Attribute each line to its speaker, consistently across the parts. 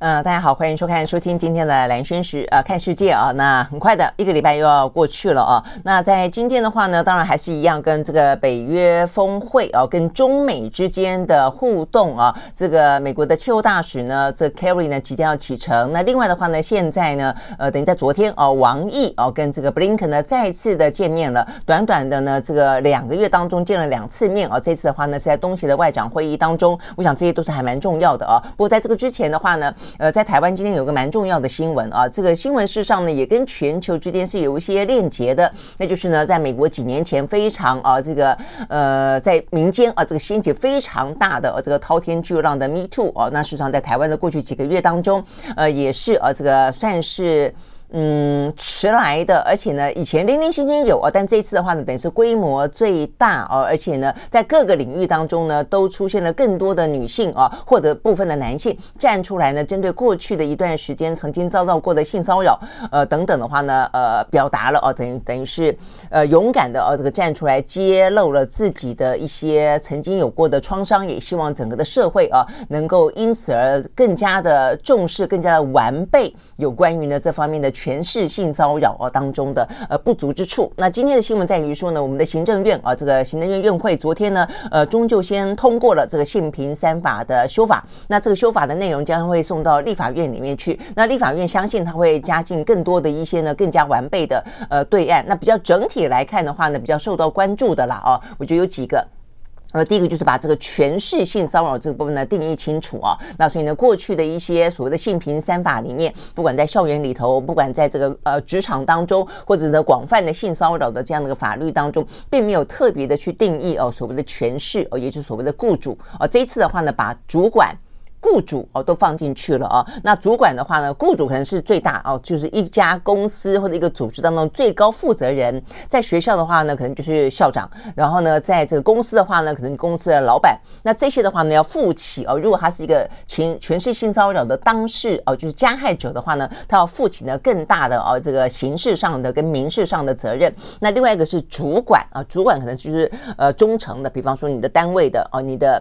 Speaker 1: 呃，大家好，欢迎收看、收听今天的蓝轩时呃看世界啊。那很快的一个礼拜又要过去了啊。那在今天的话呢，当然还是一样跟这个北约峰会啊，跟中美之间的互动啊。这个美国的气候大使呢，这 Kerry 呢即将要启程。那另外的话呢，现在呢，呃，等于在昨天啊，王毅啊跟这个 Blinken 呢再次的见面了。短短的呢这个两个月当中见了两次面啊。这次的话呢是在东协的外长会议当中，我想这些都是还蛮重要的啊。不过在这个之前的话呢。呃，在台湾今天有个蛮重要的新闻啊，这个新闻事实上呢也跟全球之间是有一些链接的，那就是呢，在美国几年前非常啊这个呃在民间啊这个掀起非常大的这个滔天巨浪的 Me Too 啊，那事实上在台湾的过去几个月当中，呃也是啊这个算是。嗯，迟来的，而且呢，以前零零星星有啊，但这次的话呢，等于是规模最大哦，而且呢，在各个领域当中呢，都出现了更多的女性啊，或者部分的男性站出来呢，针对过去的一段时间曾经遭到过的性骚扰，呃等等的话呢，呃，表达了哦，等于等于是呃勇敢的哦，这个站出来揭露了自己的一些曾经有过的创伤，也希望整个的社会啊，能够因此而更加的重视，更加的完备有关于呢这方面的。权势性骚扰啊当中的呃不足之处。那今天的新闻在于说呢，我们的行政院啊，这个行政院院会昨天呢，呃，终究先通过了这个性平三法的修法。那这个修法的内容将会送到立法院里面去。那立法院相信他会加进更多的一些呢更加完备的呃对案。那比较整体来看的话呢，比较受到关注的啦哦，我觉得有几个。呃，第一个就是把这个权势性骚扰这个部分呢定义清楚啊。那所以呢，过去的一些所谓的性平三法里面，不管在校园里头，不管在这个呃职场当中，或者呢广泛的性骚扰的这样的一个法律当中，并没有特别的去定义哦所谓的权势哦，也就是所谓的雇主啊。这一次的话呢，把主管。雇主哦都放进去了啊，那主管的话呢，雇主可能是最大哦，就是一家公司或者一个组织当中最高负责人。在学校的话呢，可能就是校长，然后呢，在这个公司的话呢，可能公司的老板。那这些的话呢，要负起哦，如果他是一个情全是性骚扰的当事哦，就是加害者的话呢，他要负起呢更大的哦这个刑事上的跟民事上的责任。那另外一个是主管啊，主管可能就是呃中层的，比方说你的单位的哦，你的。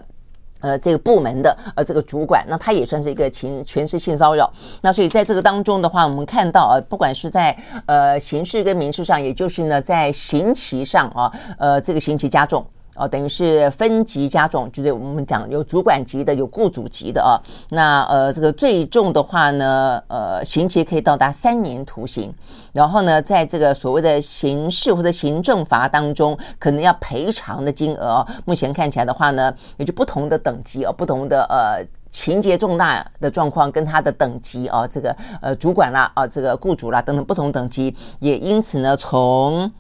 Speaker 1: 呃，这个部门的呃，这个主管，那他也算是一个情全是性骚扰。那所以在这个当中的话，我们看到啊，不管是在呃刑事跟民事上，也就是呢在刑期上啊，呃，这个刑期加重。哦，等于是分级加重，就是我们讲有主管级的，有雇主级的啊。那呃，这个最重的话呢，呃，刑期可以到达三年徒刑。然后呢，在这个所谓的刑事或者行政罚当中，可能要赔偿的金额，目前看起来的话呢，也就不同的等级哦，不同的呃情节重大的状况跟他的等级哦，这个呃主管啦啊，这个雇主啦等等不同等级，也因此呢，从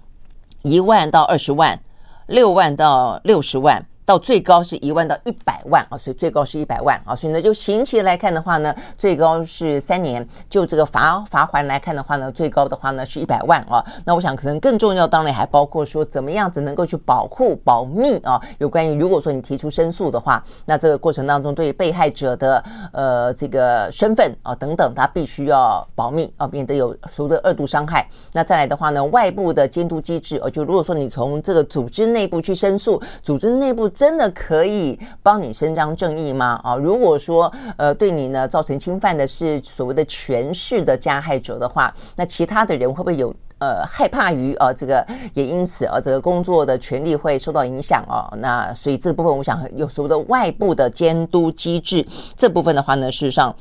Speaker 1: 一万到二十万。六万到六十万。到最高是一万到一百万啊，所以最高是一百万啊，所以呢，就刑期来看的话呢，最高是三年；就这个罚罚锾来看的话呢，最高的话呢是一百万啊。那我想可能更重要，当然还包括说怎么样子能够去保护保密啊。有关于如果说你提出申诉的话，那这个过程当中对被害者的呃这个身份啊等等，他必须要保密啊，免得有所谓的二度伤害。那再来的话呢，外部的监督机制，呃，就如果说你从这个组织内部去申诉，组织内部。真的可以帮你伸张正义吗？啊，如果说呃对你呢造成侵犯的是所谓的权势的加害者的话，那其他的人会不会有呃害怕于啊这个也因此啊这个工作的权利会受到影响啊？那所以这部分我想有所谓的外部的监督机制这部分的话呢，事实上。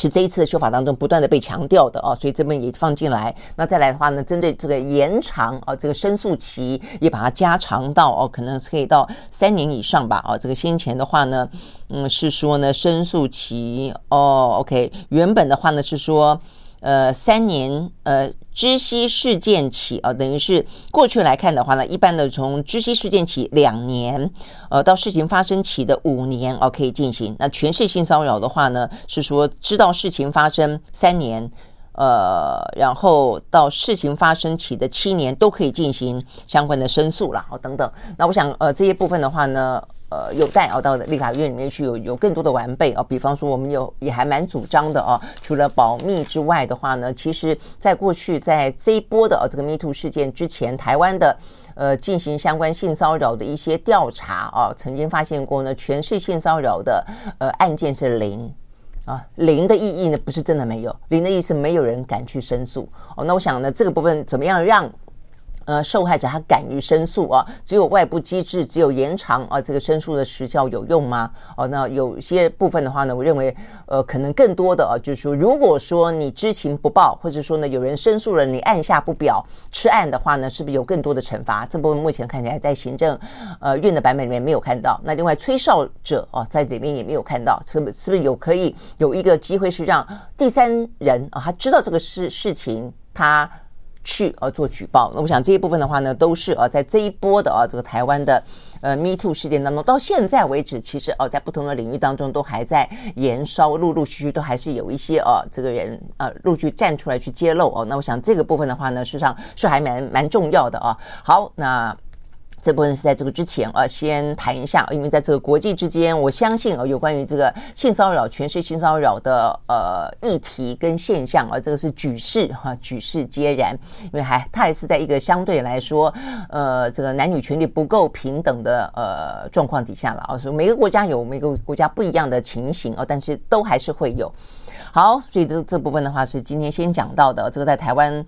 Speaker 1: 是这一次的修法当中不断的被强调的哦，所以这边也放进来。那再来的话呢，针对这个延长啊，这个申诉期也把它加长到哦，可能是可以到三年以上吧。哦，这个先前的话呢，嗯，是说呢申诉期哦，OK，原本的话呢是说。呃，三年，呃，知悉事件起，呃，等于是过去来看的话呢，一般的从知悉事件起两年，呃，到事情发生起的五年，哦，可以进行。那权势性骚扰的话呢，是说知道事情发生三年，呃，然后到事情发生起的七年都可以进行相关的申诉了，哦，等等。那我想，呃，这些部分的话呢。呃，有待哦，到立法院里面去有有更多的完备哦。比方说，我们有也还蛮主张的哦。除了保密之外的话呢，其实在过去在这一波的啊这个 Me Too 事件之前，台湾的呃进行相关性骚扰的一些调查哦，曾经发现过呢，权势性骚扰的呃案件是零啊。零的意义呢，不是真的没有，零的意思没有人敢去申诉哦。那我想呢，这个部分怎么样让？呃，受害者他敢于申诉啊？只有外部机制，只有延长啊，这个申诉的时效有用吗？哦，那有些部分的话呢，我认为，呃，可能更多的啊，就是说，如果说你知情不报，或者说呢，有人申诉了，你按下不表，吃案的话呢，是不是有更多的惩罚？这部分目前看起来在行政呃院的版本里面没有看到。那另外吹哨者啊，在这边也没有看到，是不是不是有可以有一个机会是让第三人啊，他知道这个事事情，他。去呃做举报，那我想这一部分的话呢，都是呃在这一波的啊这个台湾的呃 Me Too 事件当中，到现在为止，其实呃在不同的领域当中都还在燃烧，陆陆续续都还是有一些呃这个人呃陆续站出来去揭露哦。那我想这个部分的话呢，事实上是还蛮蛮重要的啊。好，那。这部分是在这个之前啊，先谈一下，因为在这个国际之间，我相信啊，有关于这个性骚扰、权势性骚扰的呃议题跟现象啊，这个是举世哈举世皆然，因为还它还是在一个相对来说呃这个男女权利不够平等的呃状况底下了啊，所以每个国家有每个国家不一样的情形啊，但是都还是会有。好，所以这这部分的话是今天先讲到的，这个在台湾。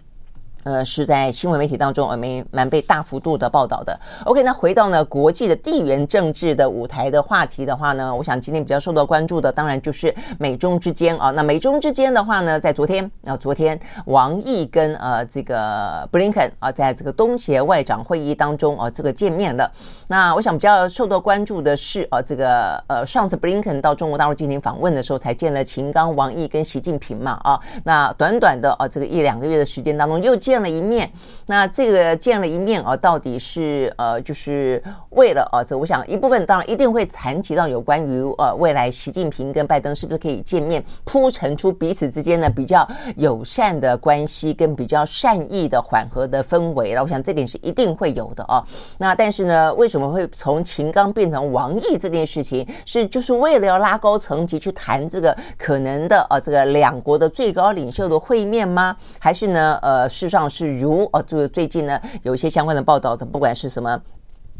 Speaker 1: 呃，是在新闻媒体当中，呃，没蛮被大幅度的报道的。OK，那回到呢国际的地缘政治的舞台的话题的话呢，我想今天比较受到关注的，当然就是美中之间啊。那美中之间的话呢，在昨天啊，昨天王毅跟呃这个布林肯啊，在这个东协外长会议当中啊，这个见面了。那我想比较受到关注的是啊，这个呃上次布林肯到中国大陆进行访问的时候，才见了秦刚、王毅跟习近平嘛啊。那短短的啊这个一两个月的时间当中，又见见了一面，那这个见了一面啊，到底是呃，就是为了啊，这我想一部分当然一定会谈及到有关于呃未来习近平跟拜登是不是可以见面，铺陈出彼此之间的比较友善的关系跟比较善意的缓和的氛围了。我想这点是一定会有的啊。那但是呢，为什么会从秦刚变成王毅这件事情，是就是为了要拉高层级去谈这个可能的呃这个两国的最高领袖的会面吗？还是呢呃事实上？是如呃就是最近呢，有一些相关的报道的，不管是什么。《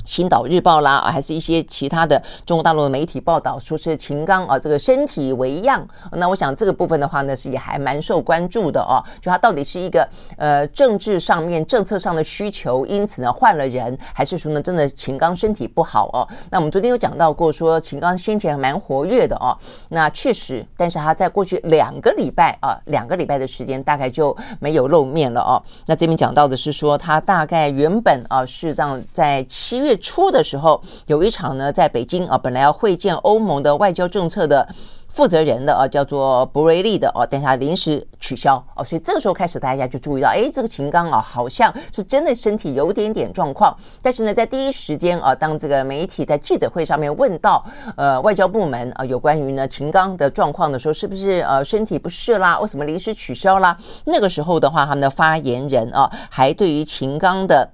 Speaker 1: 青岛日报》啦，还是一些其他的中国大陆的媒体报道，说是秦刚啊，这个身体为恙。那我想这个部分的话呢，是也还蛮受关注的哦。就他到底是一个呃政治上面政策上的需求，因此呢换了人，还是说呢真的秦刚身体不好哦？那我们昨天有讲到过，说秦刚先前蛮活跃的哦。那确实，但是他在过去两个礼拜啊，两个礼拜的时间大概就没有露面了哦。那这边讲到的是说，他大概原本啊是让在七月。月初的时候有一场呢，在北京啊，本来要会见欧盟的外交政策的负责人的啊，叫做博瑞利的哦，等下临时取消哦，所以这个时候开始大家就注意到，哎，这个秦刚啊，好像是真的身体有点点状况。但是呢，在第一时间啊，当这个媒体在记者会上面问到呃外交部门啊有关于呢秦刚的状况的时候，是不是呃身体不适啦？为什么临时取消啦？那个时候的话，他们的发言人啊，还对于秦刚的。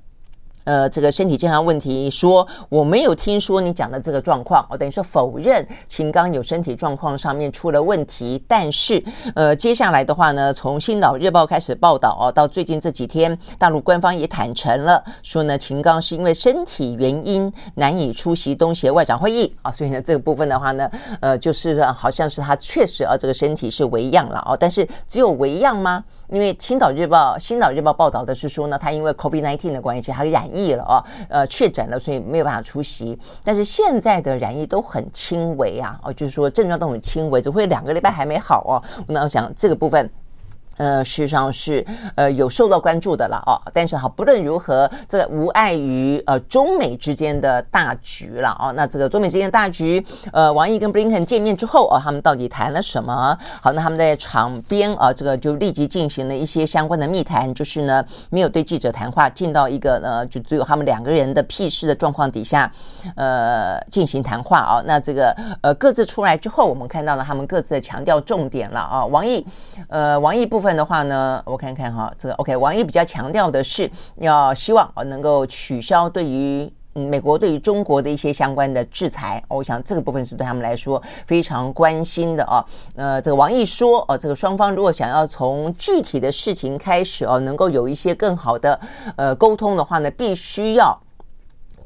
Speaker 1: 呃，这个身体健康问题说，我没有听说你讲的这个状况，我等于说否认秦刚有身体状况上面出了问题。但是，呃，接下来的话呢，从《新岛日报》开始报道哦，到最近这几天，大陆官方也坦诚了，说呢，秦刚是因为身体原因难以出席东协外长会议啊，所以呢，这个部分的话呢，呃，就是好像是他确实啊，这个身体是微恙了哦，但是只有微恙吗？因为《青岛日报》《新岛日报》报道的是说呢，他因为 COVID-19 的关系，他染。疫了哦，呃，确诊了，所以没有办法出席。但是现在的染疫都很轻微啊，哦，就是说症状都很轻微，只会两个礼拜还没好哦。那我想这个部分。呃，事实上是呃有受到关注的了哦，但是好，不论如何，这个无碍于呃中美之间的大局了哦。那这个中美之间的大局，呃，王毅跟布林肯见面之后哦，他们到底谈了什么？好，那他们在场边啊，这个就立即进行了一些相关的密谈，就是呢没有对记者谈话，进到一个呢就只有他们两个人的屁事的状况底下，呃，进行谈话哦。那这个呃各自出来之后，我们看到了他们各自的强调重点了啊。王毅，呃，王毅部分。部分的话呢，我看看哈，这个 OK，王毅比较强调的是要希望能够取消对于美国对于中国的一些相关的制裁。我想这个部分是对他们来说非常关心的啊。呃，这个王毅说，哦，这个双方如果想要从具体的事情开始哦，能够有一些更好的呃沟通的话呢，必须要。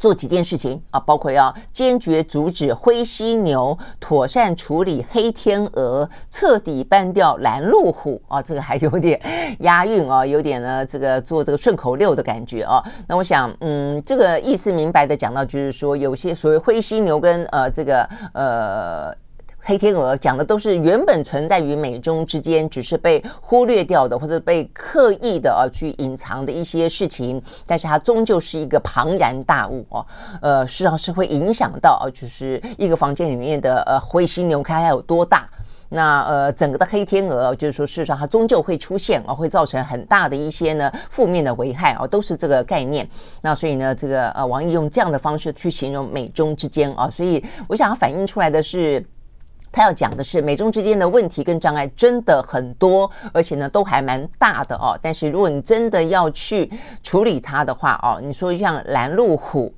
Speaker 1: 做几件事情啊，包括要坚决阻止灰犀牛，妥善处理黑天鹅，彻底搬掉拦路虎啊，这个还有点押韵啊，有点呢这个做这个顺口溜的感觉啊。那我想，嗯，这个意思明白的讲到，就是说有些所谓灰犀牛跟呃这个呃。黑天鹅讲的都是原本存在于美中之间，只是被忽略掉的，或者被刻意的啊去隐藏的一些事情，但是它终究是一个庞然大物哦，呃，事实上是会影响到啊，就是一个房间里面的呃灰犀牛看它有多大，那呃整个的黑天鹅就是说事实上它终究会出现啊，会造成很大的一些呢负面的危害啊，都是这个概念。那所以呢，这个呃王毅用这样的方式去形容美中之间啊，所以我想要反映出来的是。他要讲的是美中之间的问题跟障碍真的很多，而且呢都还蛮大的哦。但是如果你真的要去处理它的话哦，你说像拦路虎。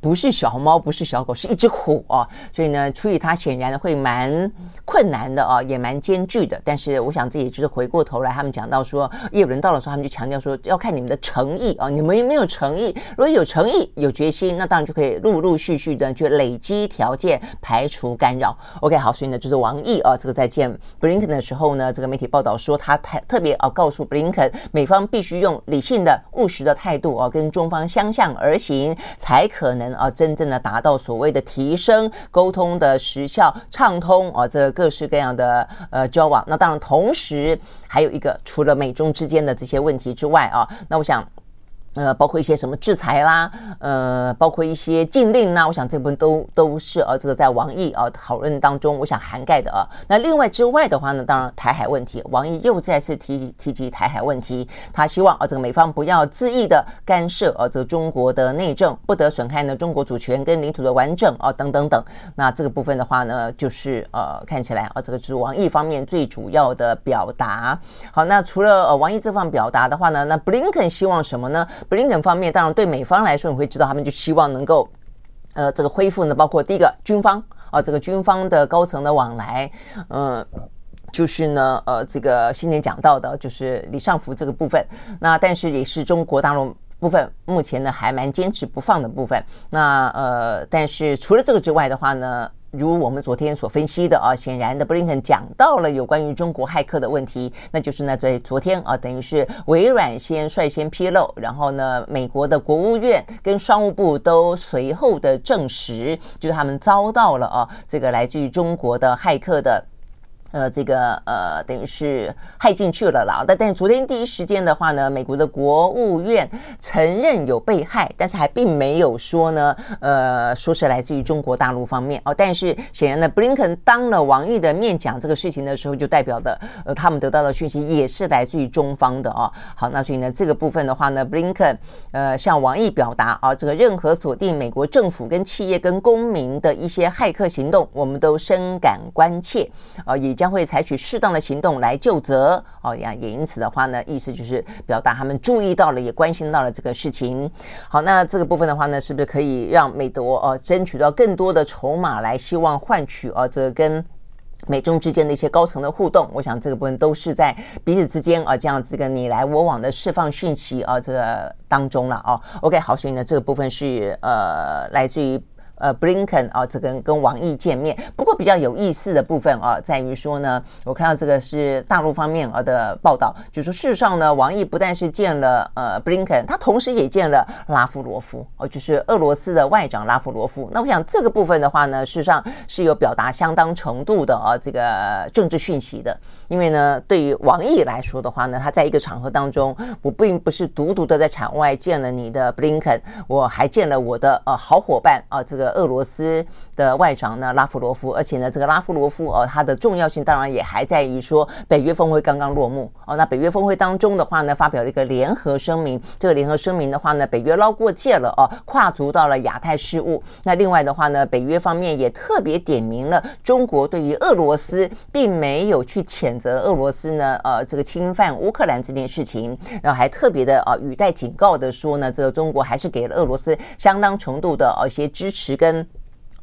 Speaker 1: 不是小猫，不是小狗，是一只虎哦。所以呢，处理它显然会蛮困难的哦，也蛮艰巨的。但是我想，这也就是回过头来，他们讲到说，业务轮到的时候，他们就强调说，要看你们的诚意啊，你们有没有诚意？如果有诚意、有决心，那当然就可以陆陆续续的去累积条件，排除干扰。OK，好，所以呢，就是王毅啊，这个在见布林肯的时候呢，这个媒体报道说，他特特别啊告诉布林肯，美方必须用理性的、务实的态度啊，跟中方相向而行，才可能。啊，真正的达到所谓的提升沟通的时效畅通啊，这各式各样的呃交往。那当然，同时还有一个，除了美中之间的这些问题之外啊，那我想。呃，包括一些什么制裁啦，呃，包括一些禁令啦，我想这部分都都是呃，这个在王毅啊讨论当中，我想涵盖的啊。那另外之外的话呢，当然台海问题，王毅又再次提提及台海问题，他希望啊，这个美方不要恣意的干涉啊，这个中国的内政，不得损害呢中国主权跟领土的完整啊，等等等。那这个部分的话呢，就是呃，看起来啊，这个是王毅方面最主要的表达。好，那除了呃王毅这方表达的话呢，那布林肯希望什么呢？布林肯方面，当然对美方来说，你会知道他们就希望能够，呃，这个恢复呢，包括第一个军方啊，这个军方的高层的往来，嗯，就是呢，呃，这个新年讲到的，就是李尚福这个部分，那但是也是中国大陆部分目前呢还蛮坚持不放的部分，那呃，但是除了这个之外的话呢。如我们昨天所分析的啊，显然的，布林肯讲到了有关于中国骇客的问题，那就是呢，在昨天啊，等于是微软先率先披露，然后呢，美国的国务院跟商务部都随后的证实，就是他们遭到了啊，这个来自于中国的骇客的。呃，这个呃，等于是害进去了啦。但但昨天第一时间的话呢，美国的国务院承认有被害，但是还并没有说呢，呃，说是来自于中国大陆方面哦。但是显然呢，布林肯当了王毅的面讲这个事情的时候，就代表的呃，他们得到的讯息也是来自于中方的哦。好，那所以呢，这个部分的话呢，布林肯呃向王毅表达啊，这个任何锁定美国政府跟企业跟公民的一些骇客行动，我们都深感关切啊，也。将会采取适当的行动来就责哦呀，也因此的话呢，意思就是表达他们注意到了，也关心到了这个事情。好，那这个部分的话呢，是不是可以让美国呃争取到更多的筹码来，希望换取呃这个跟美中之间的一些高层的互动？我想这个部分都是在彼此之间啊这样子个你来我往的释放讯息啊这个当中了哦。OK，好，所以呢这个部分是呃来自于。呃布林肯啊，这个跟王毅见面。不过比较有意思的部分啊，在于说呢，我看到这个是大陆方面啊的报道，就是说事实上呢，王毅不但是见了呃布林肯，他同时也见了拉夫罗夫哦，就是俄罗斯的外长拉夫罗夫。那我想这个部分的话呢，事实上是有表达相当程度的啊这个政治讯息的，因为呢，对于王毅来说的话呢，他在一个场合当中，我并不是独独的在场外见了你的布林肯，我还见了我的呃好伙伴啊，这个俄罗斯的外长呢拉夫罗夫，而且呢，这个拉夫罗夫哦，他的重要性当然也还在于说北约峰会刚刚落幕哦，那北约峰会当中的话呢，发表了一个联合声明，这个联合声明的话呢，北约捞过界了哦，跨足到了亚太事务。那另外的话呢，北约方面也特别点名了中国对于俄罗斯并没有去谴责俄罗斯呢，呃，这个侵犯乌克兰这件事情，然后还特别的啊语带警告的说呢，这个中国还是给了俄罗斯相当程度的呃一些支持跟。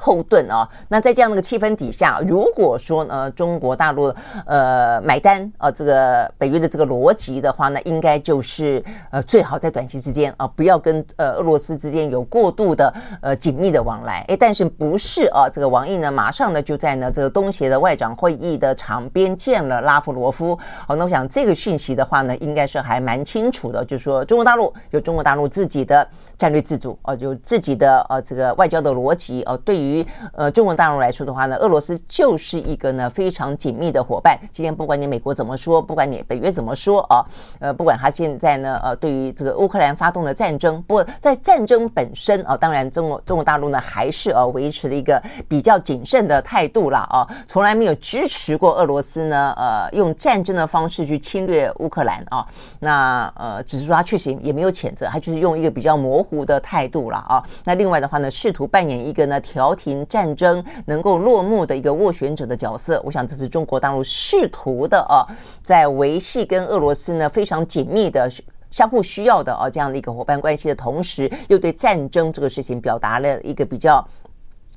Speaker 1: 后盾啊，那在这样的一个气氛底下，如果说呢，中国大陆呃买单啊，这个北约的这个逻辑的话呢，应该就是呃最好在短期之间啊，不要跟呃俄罗斯之间有过度的呃紧密的往来。哎，但是不是啊？这个王毅呢，马上呢就在呢这个东协的外长会议的场边见了拉夫罗夫。好，那我想这个讯息的话呢，应该是还蛮清楚的，就是说中国大陆有中国大陆自己的战略自主啊，有自己的呃这个外交的逻辑啊，对于。于呃中国大陆来说的话呢，俄罗斯就是一个呢非常紧密的伙伴。今天不管你美国怎么说，不管你北约怎么说啊，呃，不管他现在呢呃对于这个乌克兰发动的战争，不过在战争本身啊，当然中国中国大陆呢还是呃维持了一个比较谨慎的态度啦啊，从来没有支持过俄罗斯呢呃用战争的方式去侵略乌克兰啊。那呃只是说他确实也没有谴责，他就是用一个比较模糊的态度了啊。那另外的话呢，试图扮演一个呢调。停战争能够落幕的一个斡旋者的角色，我想这是中国大陆试图的啊，在维系跟俄罗斯呢非常紧密的相互需要的啊这样的一个伙伴关系的同时，又对战争这个事情表达了一个比较。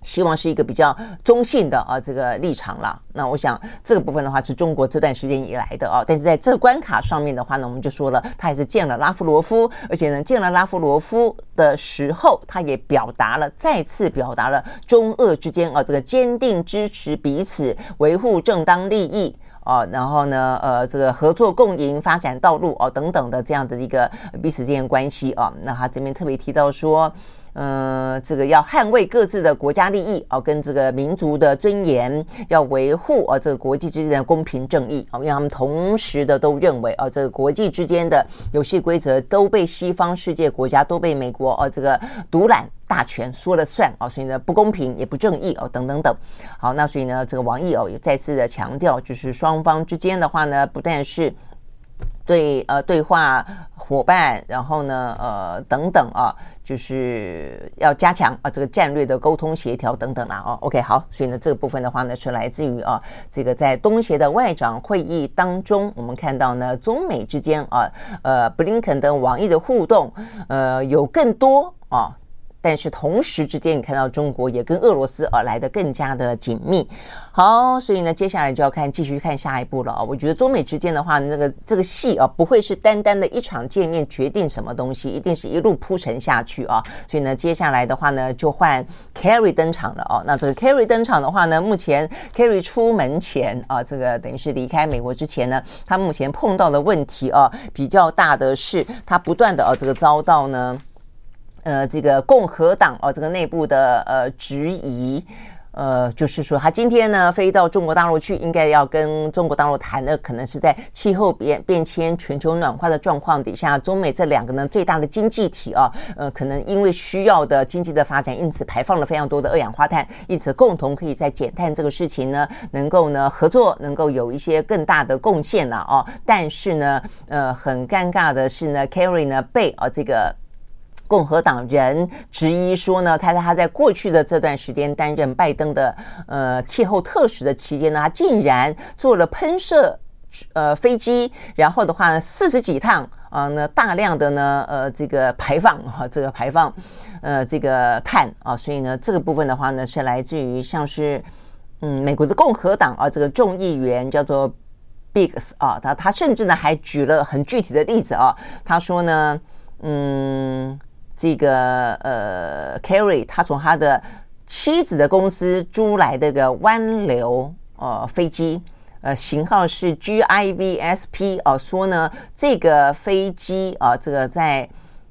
Speaker 1: 希望是一个比较中性的啊这个立场啦。那我想这个部分的话是中国这段时间以来的啊，但是在这个关卡上面的话呢，我们就说了，他也是见了拉夫罗夫，而且呢见了拉夫罗夫的时候，他也表达了再次表达了中俄之间啊这个坚定支持彼此维护正当利益啊，然后呢呃这个合作共赢发展道路啊等等的这样的一个彼此之间关系啊。那他这边特别提到说。呃，这个要捍卫各自的国家利益啊，跟这个民族的尊严，要维护啊，这个国际之间的公平正义啊，因为他们同时的都认为啊，这个国际之间的游戏规则都被西方世界国家都被美国啊这个独揽大权说了算啊，所以呢不公平也不正义哦，等等等。好，那所以呢，这个王毅哦也再次的强调，就是双方之间的话呢，不但是。对呃，对话伙伴，然后呢，呃，等等啊，就是要加强啊这个战略的沟通协调等等啦。哦，OK，好，所以呢，这个部分的话呢，是来自于啊，这个在东协的外长会议当中，我们看到呢，中美之间啊，呃，布林肯跟王毅的互动，呃，有更多啊。但是同时之间，你看到中国也跟俄罗斯而来的更加的紧密。好，所以呢，接下来就要看继续看下一步了啊。我觉得中美之间的话，那个这个戏啊，不会是单单的一场见面决定什么东西，一定是一路铺陈下去啊。所以呢，接下来的话呢，就换 Kerry 登场了哦。那这个 Kerry 登场的话呢，目前 Kerry 出门前啊，这个等于是离开美国之前呢，他目前碰到的问题啊，比较大的是他不断的啊，这个遭到呢。呃，这个共和党哦，这个内部的呃质疑，呃，就是说他今天呢飞到中国大陆去，应该要跟中国大陆谈的，可能是在气候变变迁、全球暖化的状况底下，中美这两个呢最大的经济体啊，呃，可能因为需要的经济的发展，因此排放了非常多的二氧化碳，因此共同可以在减碳这个事情呢，能够呢合作，能够有一些更大的贡献了啊。但是呢，呃，很尴尬的是呢，Kerry 呢被啊这个。共和党人质疑说呢，他在他在过去的这段时间担任拜登的呃气候特使的期间呢，他竟然做了喷射呃飞机，然后的话呢四十几趟啊、呃，那大量的呢呃这个排放啊，这个排放呃这个碳啊，所以呢这个部分的话呢是来自于像是嗯美国的共和党啊这个众议员叫做 Biggs 啊，他他甚至呢还举了很具体的例子啊，他说呢嗯。这个呃，Carry 他从他的妻子的公司租来的个湾流呃飞机，呃型号是 GIVSP 哦、呃，说呢这个飞机啊、这个在。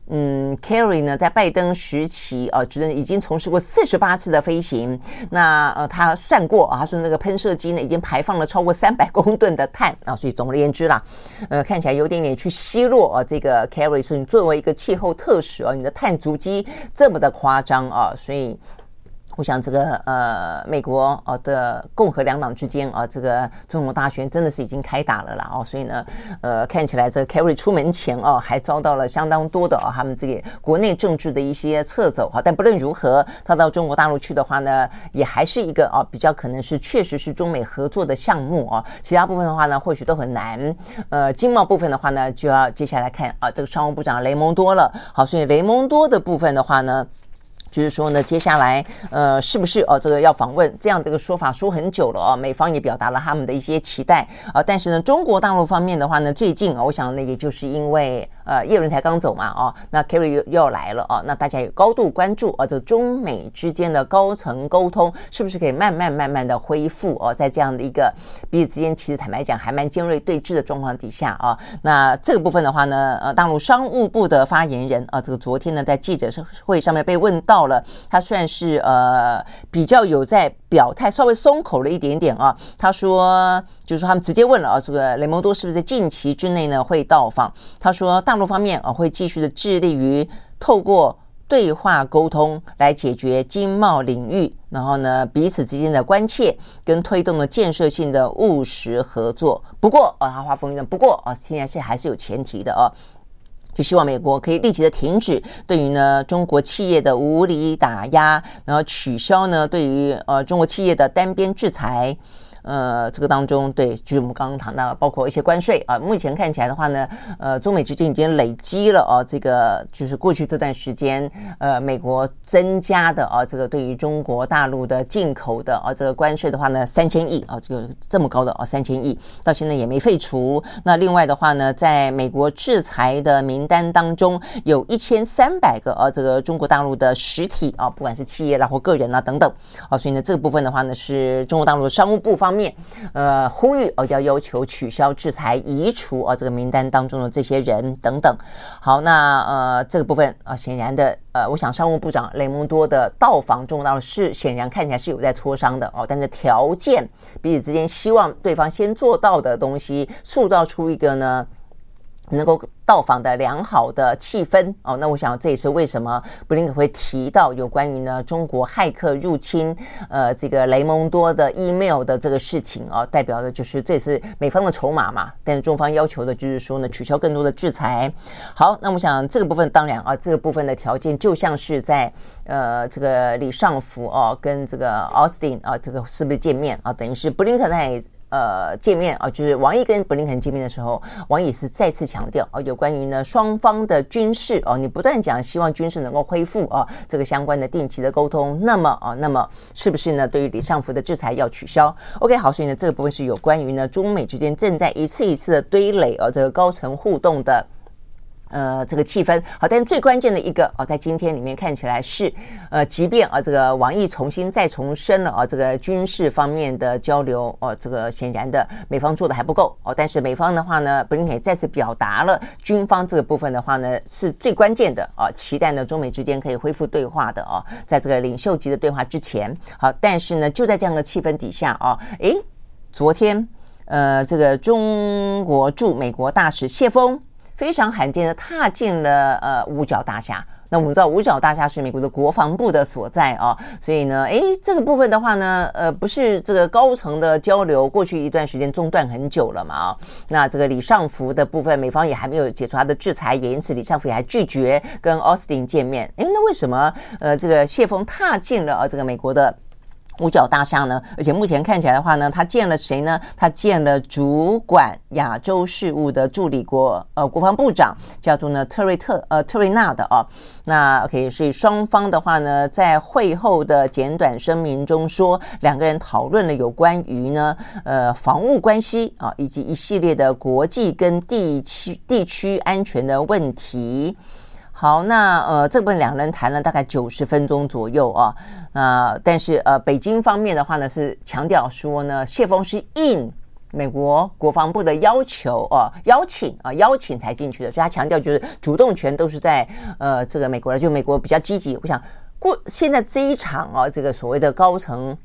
Speaker 1: 嗯，Kerry 呢，在拜登时期啊，觉得已经从事过四十八次的飞行。那呃，他算过啊，他说那个喷射机呢，已经排放了超过三百公吨的碳啊，所以总而言之啦，呃，看起来有点点去奚落啊，这个 Kerry 说你作为一个气候特使啊，你的碳足迹这么的夸张啊，所以。我想这个呃，美国哦的共和两党之间啊，这个总统大选真的是已经开打了啦哦，所以呢，呃，看起来这个 Kerry 出门前哦，还遭到了相当多的啊，他们这个国内政治的一些掣肘哈。但不论如何，他到中国大陆去的话呢，也还是一个啊，比较可能是确实是中美合作的项目哦。其他部分的话呢，或许都很难。呃，经贸部分的话呢，就要接下来看啊，这个商务部长雷蒙多了。好，所以雷蒙多的部分的话呢。就是说呢，接下来呃，是不是哦，这个要访问这样的一个说法说很久了哦，美方也表达了他们的一些期待啊。但是呢，中国大陆方面的话呢，最近啊，我想呢，也就是因为呃，叶伦才刚走嘛，哦，那 Kerry 又又来了哦，那大家也高度关注啊，这中美之间的高层沟通是不是可以慢慢慢慢的恢复哦，在这样的一个彼此之间其实坦白讲还蛮尖锐对峙的状况底下啊，那这个部分的话呢，呃，大陆商务部的发言人啊，这个昨天呢在记者会上面被问到。了，他算是呃比较有在表态，稍微松口了一点点啊。他说，就是说他们直接问了啊，这个雷蒙多是不是在近期之内呢会到访？他说，大陆方面啊会继续的致力于透过对话沟通来解决经贸领域，然后呢彼此之间的关切跟推动的建设性的务实合作。不过啊，他话锋一转，不过啊，听起来是还是有前提的啊。就希望美国可以立即的停止对于呢中国企业的无理打压，然后取消呢对于呃中国企业的单边制裁。呃，这个当中，对，就是我们刚刚谈到，包括一些关税啊，目前看起来的话呢，呃，中美之间已经累积了啊，这个就是过去这段时间，呃，美国增加的啊，这个对于中国大陆的进口的啊，这个关税的话呢，三千亿啊，这个这么高的啊，三千亿，到现在也没废除。那另外的话呢，在美国制裁的名单当中，有一千三百个啊，这个中国大陆的实体啊，不管是企业啦或个人啦等等啊，所以呢，这个部分的话呢，是中国大陆的商务部方面。呃呼吁哦，要要求取消制裁，移除哦这个名单当中的这些人等等。好，那呃这个部分啊，显然的呃，我想商务部长雷蒙多的到访中国大陆是显然看起来是有在磋商的哦，但是条件彼此之间希望对方先做到的东西，塑造出一个呢。能够到访的良好的气氛哦，那我想这也是为什么布林肯会提到有关于呢中国骇客入侵呃这个雷蒙多的 email 的这个事情啊、哦，代表的就是这也是美方的筹码嘛，但是中方要求的就是说呢取消更多的制裁。好，那我想这个部分当然啊，这个部分的条件就像是在呃这个李尚福哦跟这个奥斯汀啊这个是不是见面啊，等于是布林肯在。呃，见面啊，就是王毅跟布林肯见面的时候，王毅是再次强调啊，有关于呢双方的军事啊，你不断讲希望军事能够恢复啊，这个相关的定期的沟通，那么啊，那么是不是呢？对于李尚福的制裁要取消？OK，好，所以呢，这个部分是有关于呢中美之间正在一次一次的堆垒啊，这个高层互动的。呃，这个气氛好，但是最关键的一个哦，在今天里面看起来是，呃，即便啊，这个王毅重新再重申了啊，这个军事方面的交流哦，这个显然的美方做的还不够哦，但是美方的话呢，布林肯也再次表达了军方这个部分的话呢，是最关键的啊，期待呢中美之间可以恢复对话的啊，在这个领袖级的对话之前，好，但是呢，就在这样的气氛底下啊，诶，昨天呃，这个中国驻美国大使谢锋。非常罕见的踏进了呃五角大厦。那我们知道五角大厦是美国的国防部的所在啊，所以呢，诶，这个部分的话呢，呃，不是这个高层的交流，过去一段时间中断很久了嘛啊。那这个李尚福的部分，美方也还没有解除他的制裁，也因此李尚福也还拒绝跟奥斯汀见面。诶，那为什么呃这个谢锋踏进了啊这个美国的？五角大厦呢，而且目前看起来的话呢，他见了谁呢？他见了主管亚洲事务的助理国呃国防部长，叫做呢特瑞特呃特瑞纳的啊。那 OK，所以双方的话呢，在会后的简短声明中说，两个人讨论了有关于呢呃防务关系啊，以及一系列的国际跟地区地区安全的问题。好，那呃，这部分两人谈了大概九十分钟左右啊，那、但是呃，北京方面的话呢是强调说呢，谢锋是应美国国防部的要求啊、邀请啊、邀请才进去的，所以他强调就是主动权都是在呃这个美国的，就美国比较积极。我想过现在这一场啊、这个所谓的高层。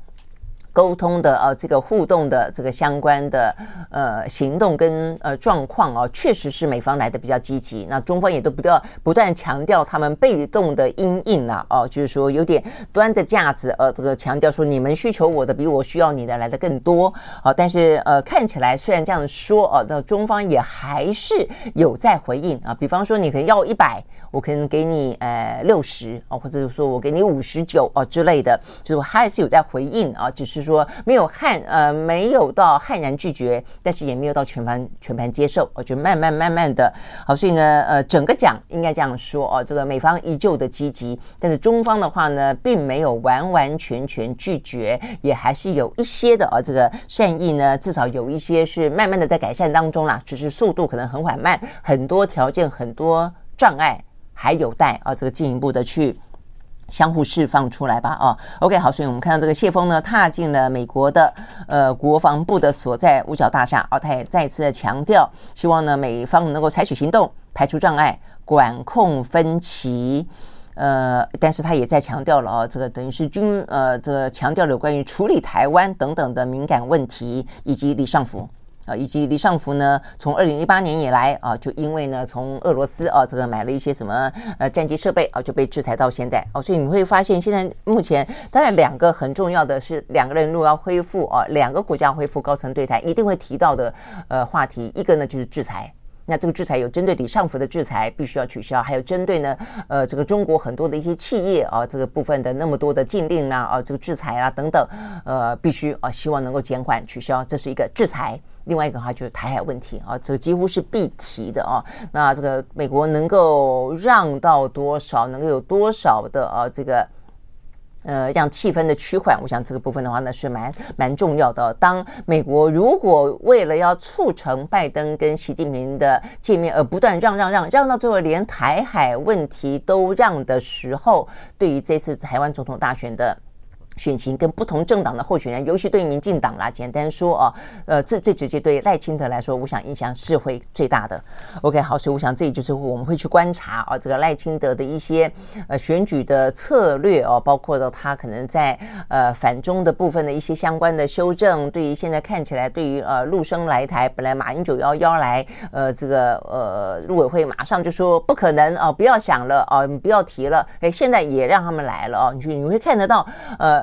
Speaker 1: 沟通的啊，这个互动的这个相关的呃行动跟呃状况啊，确实是美方来的比较积极。那中方也都不断不断强调他们被动的因应啊，哦，就是说有点端着架子，呃，这个强调说你们需求我的比我需要你的来的更多。好，但是呃看起来虽然这样说啊，那中方也还是有在回应啊。比方说你可能要一百，我可能给你呃六十啊，或者是说我给你五十九啊之类的，就是还是有在回应啊，只是。说没有汉呃没有到悍然拒绝，但是也没有到全盘全盘接受，我觉得慢慢慢慢的好，所以呢呃整个讲应该这样说哦，这个美方依旧的积极，但是中方的话呢并没有完完全全拒绝，也还是有一些的啊这个善意呢，至少有一些是慢慢的在改善当中啦，只是速度可能很缓慢，很多条件很多障碍还有待啊这个进一步的去。相互释放出来吧，啊，OK，好，所以我们看到这个谢锋呢，踏进了美国的呃国防部的所在五角大厦，啊，他也再次的强调，希望呢美方能够采取行动，排除障碍，管控分歧，呃，但是他也在强调了啊，这个等于是军呃这个强调了有关于处理台湾等等的敏感问题，以及李尚福。啊，以及李尚福呢，从二零一八年以来啊，就因为呢，从俄罗斯啊，这个买了一些什么呃战机设备啊，就被制裁到现在哦，所以你会发现，现在目前当然两个很重要的是两个人如果要恢复啊，两个国家恢复高层对谈，一定会提到的呃话题，一个呢就是制裁。那这个制裁有针对李尚福的制裁必须要取消，还有针对呢，呃，这个中国很多的一些企业啊，这个部分的那么多的禁令啦，啊，这个制裁啊等等，呃，必须啊，希望能够减缓取消，这是一个制裁。另外一个的话就是台海问题啊，这个几乎是必提的啊。那这个美国能够让到多少，能够有多少的啊这个。呃，让气氛的趋缓，我想这个部分的话呢是蛮蛮重要的。当美国如果为了要促成拜登跟习近平的见面而不断让让让让到最后连台海问题都让的时候，对于这次台湾总统大选的。选情跟不同政党的候选人，尤其对民进党啦，简单说啊，呃，最最直接对赖清德来说，我想影响是会最大的。OK，好，所以我想这里就是我们会去观察啊，这个赖清德的一些呃选举的策略哦，包括到他可能在呃反中的部分的一些相关的修正。对于现在看起来，对于呃陆生来台，本来马英九要邀来，呃，这个呃陆委会马上就说不可能啊，不要想了哦啊，不要提了。哎，现在也让他们来了啊，你就你会看得到呃。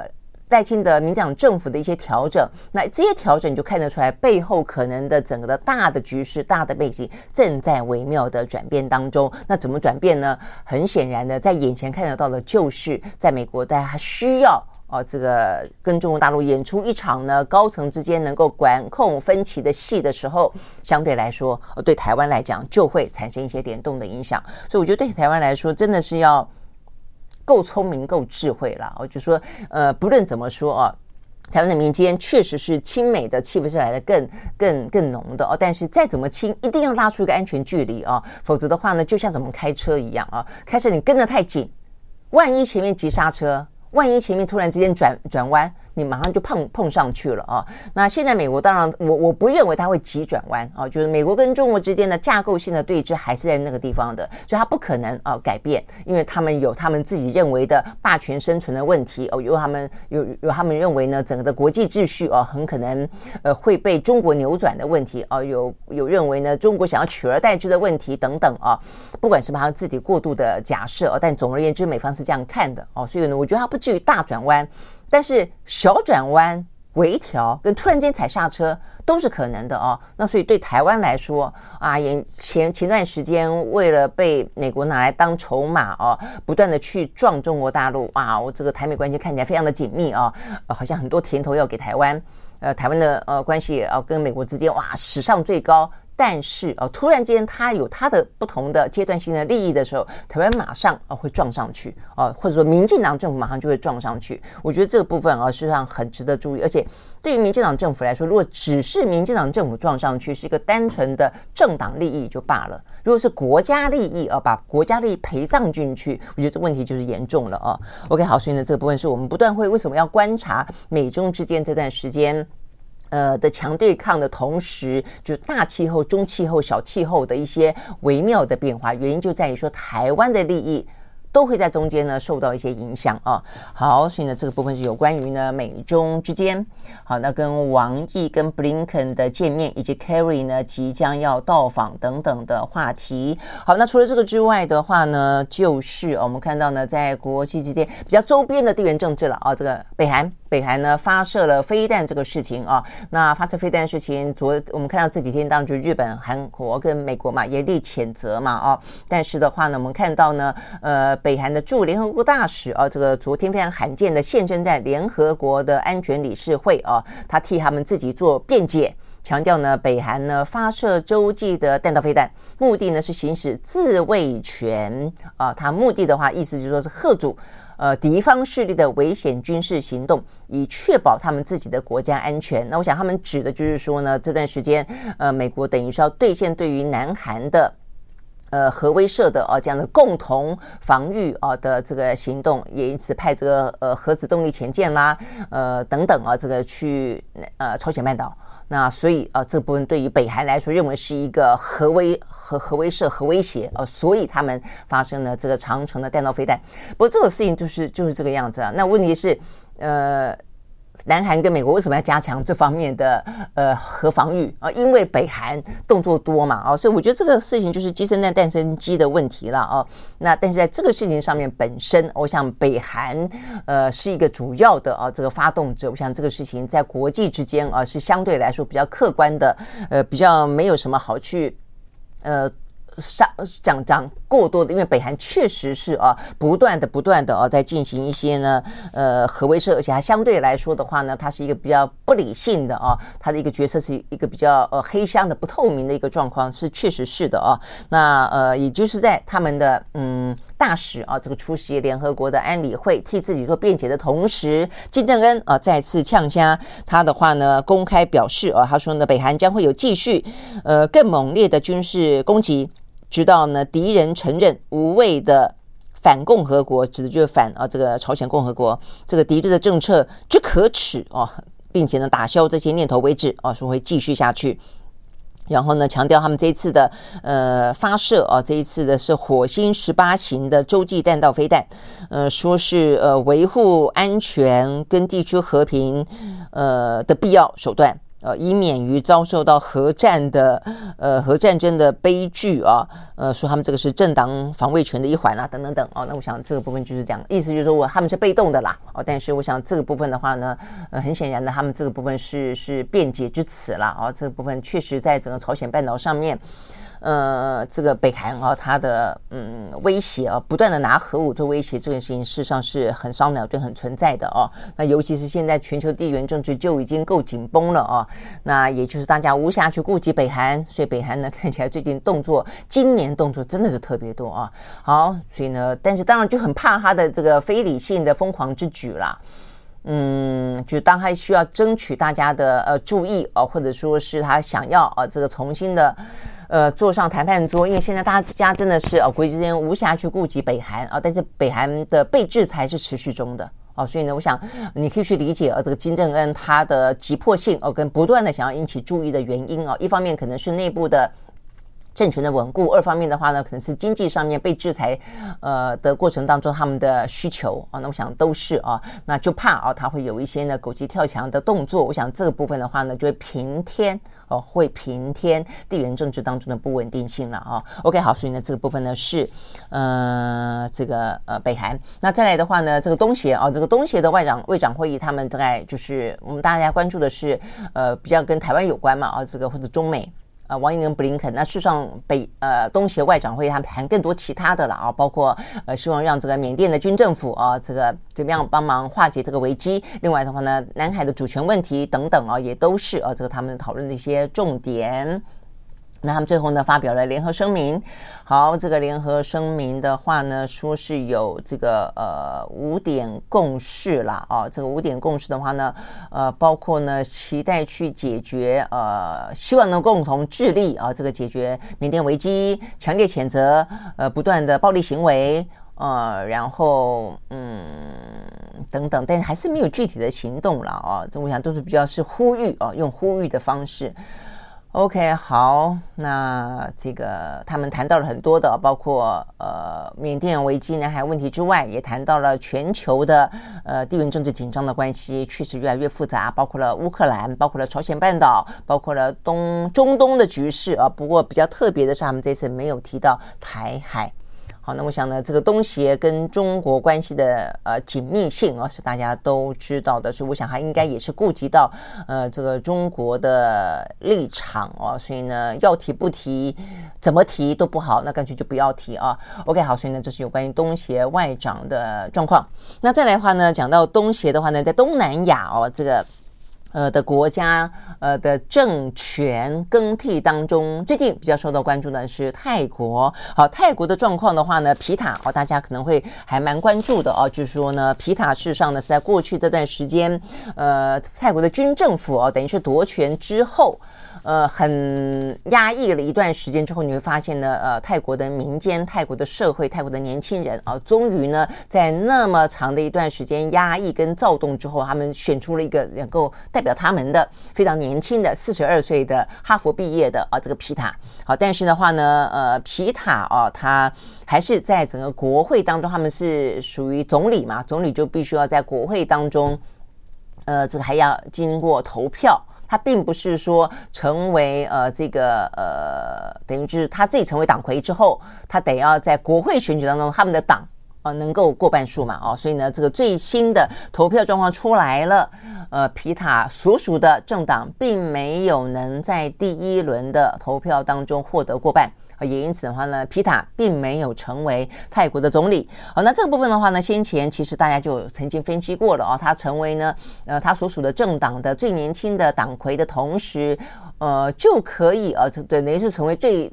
Speaker 1: 赖清德民进党政府的一些调整，那这些调整就看得出来，背后可能的整个的大的局势、大的背景正在微妙的转变当中。那怎么转变呢？很显然的，在眼前看得到的，就是在美国，大家需要哦，这个跟中国大陆演出一场呢高层之间能够管控分歧的戏的时候，相对来说，对台湾来讲就会产生一些联动的影响。所以，我觉得对台湾来说，真的是要。够聪明，够智慧了。我就说，呃，不论怎么说啊，台湾的民间确实是亲美的气氛是来的更、更、更浓的哦。但是再怎么亲，一定要拉出一个安全距离啊，否则的话呢，就像怎么开车一样啊，开车你跟得太紧，万一前面急刹车，万一前面突然之间转转弯。你马上就碰碰上去了啊！那现在美国当然，我我不认为它会急转弯啊，就是美国跟中国之间的架构性的对峙还是在那个地方的，所以它不可能啊改变，因为他们有他们自己认为的霸权生存的问题哦，有他们有有他们认为呢，整个的国际秩序啊很可能呃会被中国扭转的问题啊，有有认为呢中国想要取而代之的问题等等啊，不管是不是他自己过度的假设啊，但总而言之，美方是这样看的哦，所以呢，我觉得它不至于大转弯。但是小转弯、微调跟突然间踩刹车都是可能的哦。那所以对台湾来说啊，也前前段时间为了被美国拿来当筹码哦，不断的去撞中国大陆啊，我这个台美关系看起来非常的紧密啊，好像很多甜头要给台湾。呃，台湾的呃关系啊跟美国之间哇史上最高。但是哦，突然间他有他的不同的阶段性的利益的时候，台湾马上啊会撞上去啊，或者说民进党政府马上就会撞上去。我觉得这个部分啊，实际上很值得注意。而且对于民进党政府来说，如果只是民进党政府撞上去，是一个单纯的政党利益就罢了；如果是国家利益啊，把国家利益陪葬进去，我觉得这问题就是严重了啊。OK，好，所以呢，这个部分是我们不断会为什么要观察美中之间这段时间。呃的强对抗的同时，就大气候、中气候、小气候的一些微妙的变化，原因就在于说台湾的利益。都会在中间呢受到一些影响啊。好，所以呢这个部分是有关于呢美中之间，好，那跟王毅跟布林肯的见面，以及 Kerry 呢即将要到访等等的话题。好，那除了这个之外的话呢，就是我们看到呢在国际之间比较周边的地缘政治了啊，这个北韩，北韩呢发射了飞弹这个事情啊，那发射飞弹的事情，昨我们看到这几天当中，日本、韩国跟美国嘛严厉谴责嘛哦，但是的话呢，我们看到呢，呃。北韩的驻联合国大使啊，这个昨天非常罕见的现身在联合国的安全理事会啊，他替他们自己做辩解，强调呢，北韩呢发射洲际的弹道飞弹，目的呢是行使自卫权啊，他目的的话，意思就是说是吓阻呃敌方势力的危险军事行动，以确保他们自己的国家安全。那我想他们指的就是说呢，这段时间呃，美国等于是要兑现对于南韩的。呃，核威慑的啊，这样的共同防御啊的这个行动，也因此派这个呃核子动力潜舰啦，呃等等啊，这个去呃朝鲜半岛。那所以啊，这部分对于北韩来说，认为是一个核威核核威慑核威胁啊，所以他们发生了这个长城的弹道飞弹。不过这个事情就是就是这个样子啊。那问题是呃。南韩跟美国为什么要加强这方面的呃核防御啊？因为北韩动作多嘛啊，所以我觉得这个事情就是鸡生蛋，蛋生鸡的问题了啊。那但是在这个事情上面本身，我想北韩呃是一个主要的啊这个发动者。我想这个事情在国际之间啊是相对来说比较客观的，呃比较没有什么好去呃。上讲讲过多的，因为北韩确实是啊，不断的不断的啊，在进行一些呢，呃，核威慑，而且它相对来说的话呢，它是一个比较不理性的啊，它的一个角色是一个比较呃黑箱的、不透明的一个状况，是确实是的啊。那呃，也就是在他们的嗯大使啊，这个出席联合国的安理会替自己做辩解的同时，金正恩啊再次呛声，他的话呢公开表示啊，他说呢，北韩将会有继续呃更猛烈的军事攻击。直到呢，敌人承认无畏的反共和国，指的就是反啊这个朝鲜共和国这个敌对的政策之可耻啊，并且呢打消这些念头为止啊，说会继续下去。然后呢，强调他们这一次的呃发射啊，这一次的是火星十八型的洲际弹道飞弹，呃，说是呃维护安全跟地区和平呃的必要手段。呃，以免于遭受到核战的呃核战争的悲剧啊，呃，说他们这个是正当防卫权的一环啦，等等等哦。那我想这个部分就是这样，意思就是说我他们是被动的啦哦。但是我想这个部分的话呢，呃，很显然的，他们这个部分是是辩解之词啦哦。这个部分确实在整个朝鲜半岛上面。呃，这个北韩啊，它的嗯威胁啊，不断的拿核武做威胁，这件事情事实上是很烧脑，就很存在的哦。那尤其是现在全球地缘政治就已经够紧绷了哦。那也就是大家无暇去顾及北韩，所以北韩呢看起来最近动作，今年动作真的是特别多啊。好，所以呢，但是当然就很怕他的这个非理性的疯狂之举啦。嗯，就当他需要争取大家的呃注意哦，或者说是他想要啊这个重新的。呃，坐上谈判桌，因为现在大家真的是哦，国际之间无暇去顾及北韩啊，但是北韩的被制裁是持续中的哦，所以呢，我想你可以去理解啊，这个金正恩他的急迫性哦，跟不断的想要引起注意的原因啊，一方面可能是内部的。政权的稳固，二方面的话呢，可能是经济上面被制裁，呃的过程当中他们的需求啊，那我想都是啊，那就怕啊，他会有一些呢狗急跳墙的动作。我想这个部分的话呢，就会平添哦，会平添地缘政治当中的不稳定性了啊。OK，好，所以呢这个部分呢是呃这个呃北韩。那再来的话呢，这个东协啊，这个东协的外长外长会议，他们大概就是我们大家关注的是呃比较跟台湾有关嘛啊，这个或者中美。啊，王毅跟布林肯，那事实上北呃东协外长会他们谈更多其他的了啊，包括呃希望让这个缅甸的军政府啊，这个怎么样帮忙化解这个危机。另外的话呢，南海的主权问题等等啊，也都是啊这个他们讨论的一些重点。那他们最后呢发表了联合声明。好，这个联合声明的话呢，说是有这个呃五点共识啦。啊。这个五点共识的话呢，呃，包括呢期待去解决呃，希望能共同致力啊，这个解决缅甸危机，强烈谴责呃不断的暴力行为，呃，然后嗯等等，但还是没有具体的行动了啊。这我想都是比较是呼吁啊，用呼吁的方式。OK，好，那这个他们谈到了很多的，包括呃缅甸危机、南海问题之外，也谈到了全球的呃地缘政治紧张的关系确实越来越复杂，包括了乌克兰，包括了朝鲜半岛，包括了东中东的局势啊。不过比较特别的是，他们这次没有提到台海。好，那我想呢，这个东协跟中国关系的呃紧密性啊，是大家都知道的，所以我想他应该也是顾及到呃这个中国的立场哦，所以呢，要提不提，怎么提都不好，那干脆就不要提啊。OK，好，所以呢，这是有关于东协外长的状况。那再来的话呢，讲到东协的话呢，在东南亚哦，这个。呃的国家，呃的政权更替当中，最近比较受到关注的是泰国。好，泰国的状况的话呢，皮塔哦，大家可能会还蛮关注的哦。就是说呢，皮塔事实上呢是在过去这段时间，呃，泰国的军政府哦，等于是夺权之后。呃，很压抑了一段时间之后，你会发现呢，呃，泰国的民间、泰国的社会、泰国的年轻人啊，终于呢，在那么长的一段时间压抑跟躁动之后，他们选出了一个能够代表他们的非常年轻的四十二岁的哈佛毕业的啊，这个皮塔。好，但是的话呢，呃，皮塔啊，他还是在整个国会当中，他们是属于总理嘛，总理就必须要在国会当中，呃，这个还要经过投票。他并不是说成为呃这个呃等于就是他自己成为党魁之后，他得要在国会选举当中他们的党呃能够过半数嘛哦，所以呢这个最新的投票状况出来了，呃皮塔所属的政党并没有能在第一轮的投票当中获得过半。也因此的话呢，皮塔并没有成为泰国的总理。好，那这个部分的话呢，先前其实大家就曾经分析过了啊，他成为呢，呃，他所属的政党的最年轻的党魁的同时，呃，就可以呃，对等于是成为最。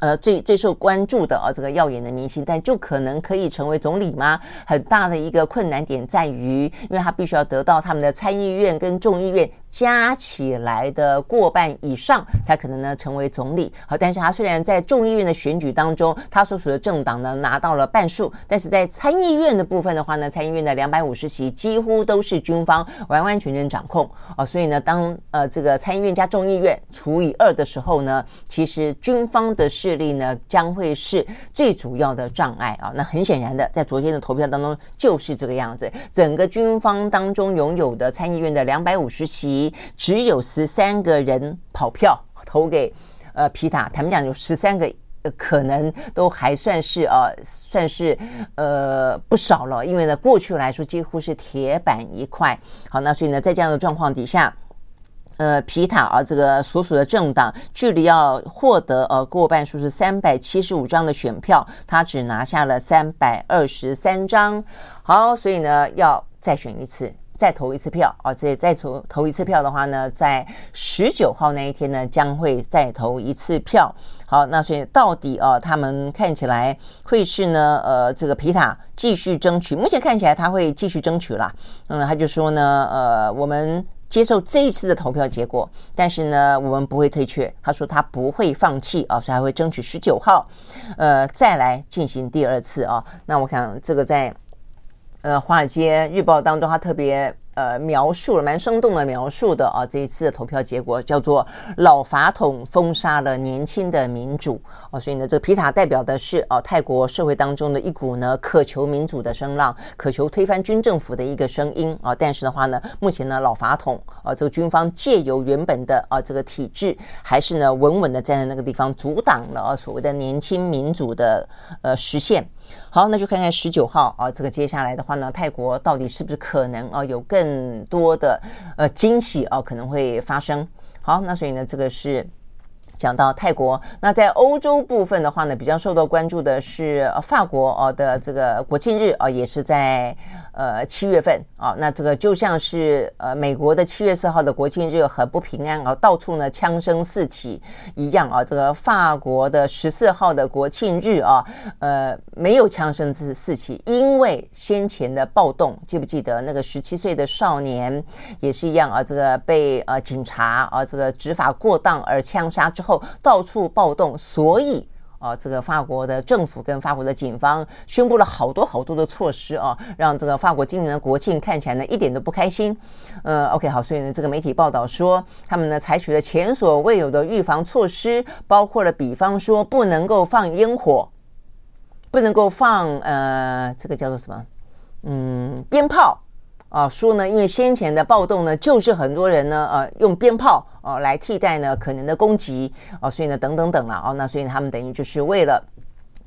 Speaker 1: 呃，最最受关注的啊，这个耀眼的明星，但就可能可以成为总理吗？很大的一个困难点在于，因为他必须要得到他们的参议院跟众议院加起来的过半以上，才可能呢成为总理。好，但是他虽然在众议院的选举当中，他所属的政党呢拿到了半数，但是在参议院的部分的话呢，参议院的两百五十席几乎都是军方完完全全掌控啊，所以呢，当呃这个参议院加众议院除以二的时候呢，其实军方的势势力呢，将会是最主要的障碍啊。那很显然的，在昨天的投票当中就是这个样子。整个军方当中拥有的参议院的两百五十席，只有十三个人跑票投给呃皮塔。他们讲有十三个，可能都还算是呃算是呃不少了。因为呢，过去来说几乎是铁板一块。好，那所以呢，在这样的状况底下。呃，皮塔啊，这个所属的政党距离要获得呃过半数是三百七十五张的选票，他只拿下了三百二十三张。好，所以呢，要再选一次，再投一次票啊。这再投投一次票的话呢，在十九号那一天呢，将会再投一次票。好，那所以到底啊，他们看起来会是呢，呃，这个皮塔继续争取，目前看起来他会继续争取啦。嗯，他就说呢，呃，我们。接受这一次的投票结果，但是呢，我们不会退却。他说他不会放弃啊，所以还会争取十九号，呃，再来进行第二次啊。那我想这个在呃《华尔街日报》当中，他特别。呃，描述了蛮生动的描述的啊，这一次的投票结果叫做“老法统封杀了年轻的民主”啊，所以呢，这个皮塔代表的是啊，泰国社会当中的一股呢渴求民主的声浪，渴求推翻军政府的一个声音啊。但是的话呢，目前呢，老法统啊，这个军方借由原本的啊这个体制，还是呢稳稳的站在那个地方，阻挡了啊所谓的年轻民主的呃实现。好，那就看看十九号啊，这个接下来的话呢，泰国到底是不是可能啊有更多的呃惊喜啊可能会发生？好，那所以呢，这个是讲到泰国，那在欧洲部分的话呢，比较受到关注的是法国哦的这个国庆日啊，也是在呃七月份啊。那这个就像是呃美国的七月四号的国庆日很不平安啊，到处呢枪声四起一样啊。这个法国的十四号的国庆日啊，呃没有枪声四四起，因为先前的暴动，记不记得那个十七岁的少年也是一样啊，这个被呃警察啊这个执法过当而枪杀之。后到处暴动，所以啊，这个法国的政府跟法国的警方宣布了好多好多的措施啊，让这个法国今年的国庆看起来呢一点都不开心。呃，OK，好，所以呢，这个媒体报道说，他们呢采取了前所未有的预防措施，包括了比方说不能够放烟火，不能够放呃，这个叫做什么？嗯，鞭炮。啊，说呢，因为先前的暴动呢，就是很多人呢，呃，用鞭炮啊来替代呢可能的攻击啊，所以呢，等等等了哦，那所以他们等于就是为了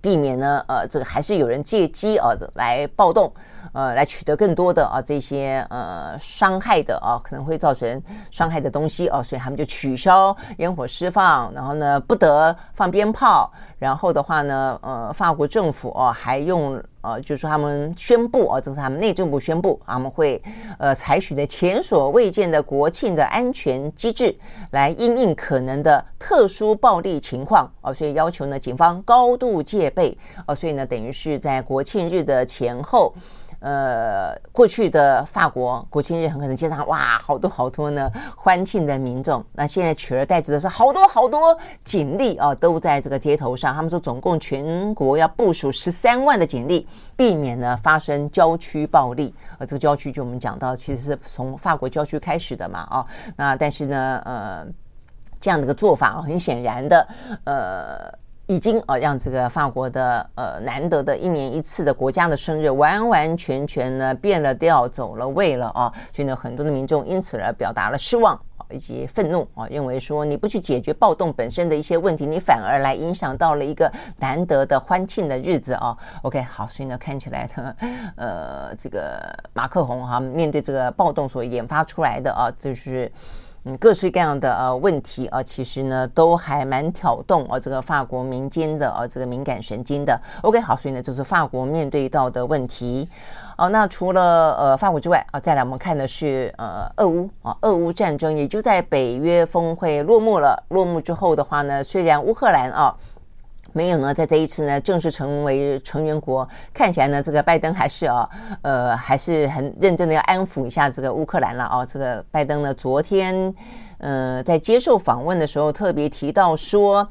Speaker 1: 避免呢，呃，这个还是有人借机啊来暴动，呃，来取得更多的啊这些呃伤害的啊，可能会造成伤害的东西啊，所以他们就取消烟火释放，然后呢，不得放鞭炮。然后的话呢，呃，法国政府哦，还用呃，就是他们宣布啊，这是他们内政部宣布啊，他们会呃采取的前所未见的国庆的安全机制，来因应可能的特殊暴力情况啊，所以要求呢警方高度戒备啊，所以呢等于是在国庆日的前后。呃，过去的法国国庆日很可能街上哇，好多好多呢欢庆的民众。那现在取而代之的是好多好多警力啊，都在这个街头上。他们说总共全国要部署十三万的警力，避免呢发生郊区暴力。呃，这个郊区就我们讲到，其实是从法国郊区开始的嘛，啊，那但是呢，呃，这样的一个做法很显然的，呃。已经啊，让这个法国的呃难得的一年一次的国家的生日完完全全呢变了调，走了位了啊！所以呢，很多的民众因此而表达了失望啊以及愤怒啊，认为说你不去解决暴动本身的一些问题，你反而来影响到了一个难得的欢庆的日子啊。OK，好，所以呢，看起来呢，呃，这个马克宏哈面对这个暴动所研发出来的啊，就是。嗯，各式各样的呃问题啊，其实呢都还蛮挑动啊这个法国民间的啊这个敏感神经的。OK，好，所以呢就是法国面对到的问题。哦，那除了呃法国之外啊，再来我们看的是呃俄乌啊，俄乌战争也就在北约峰会落幕了。落幕之后的话呢，虽然乌克兰啊。没有呢，在这一次呢，正式成为成员国，看起来呢，这个拜登还是啊，呃，还是很认真的要安抚一下这个乌克兰了啊。这个拜登呢，昨天呃，在接受访问的时候，特别提到说。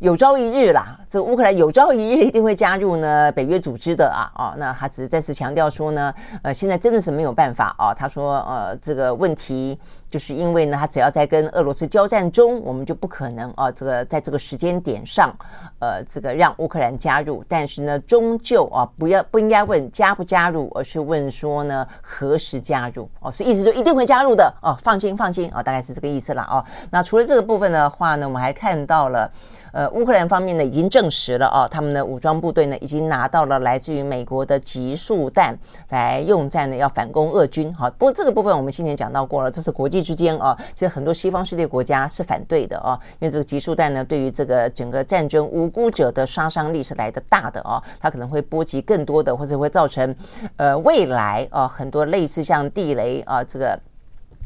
Speaker 1: 有朝一日啦，这乌克兰有朝一日一定会加入呢北约组织的啊哦，那他只是再次强调说呢，呃，现在真的是没有办法啊。他说，呃，这个问题就是因为呢，他只要在跟俄罗斯交战中，我们就不可能啊，这个在这个时间点上，呃，这个让乌克兰加入。但是呢，终究啊，不要不应该问加不加入，而是问说呢，何时加入哦。所以意思就一定会加入的哦，放心放心啊，大概是这个意思了哦。那除了这个部分的话呢，我们还看到了。呃，乌克兰方面呢已经证实了啊，他们的武装部队呢已经拿到了来自于美国的集束弹来用在呢要反攻俄军。好，不过这个部分我们先前讲到过了，这是国际之间啊，其实很多西方世界国家是反对的啊，因为这个集束弹呢对于这个整个战争无辜者的杀伤力是来的大的啊，它可能会波及更多的，或者会造成呃未来啊很多类似像地雷啊这个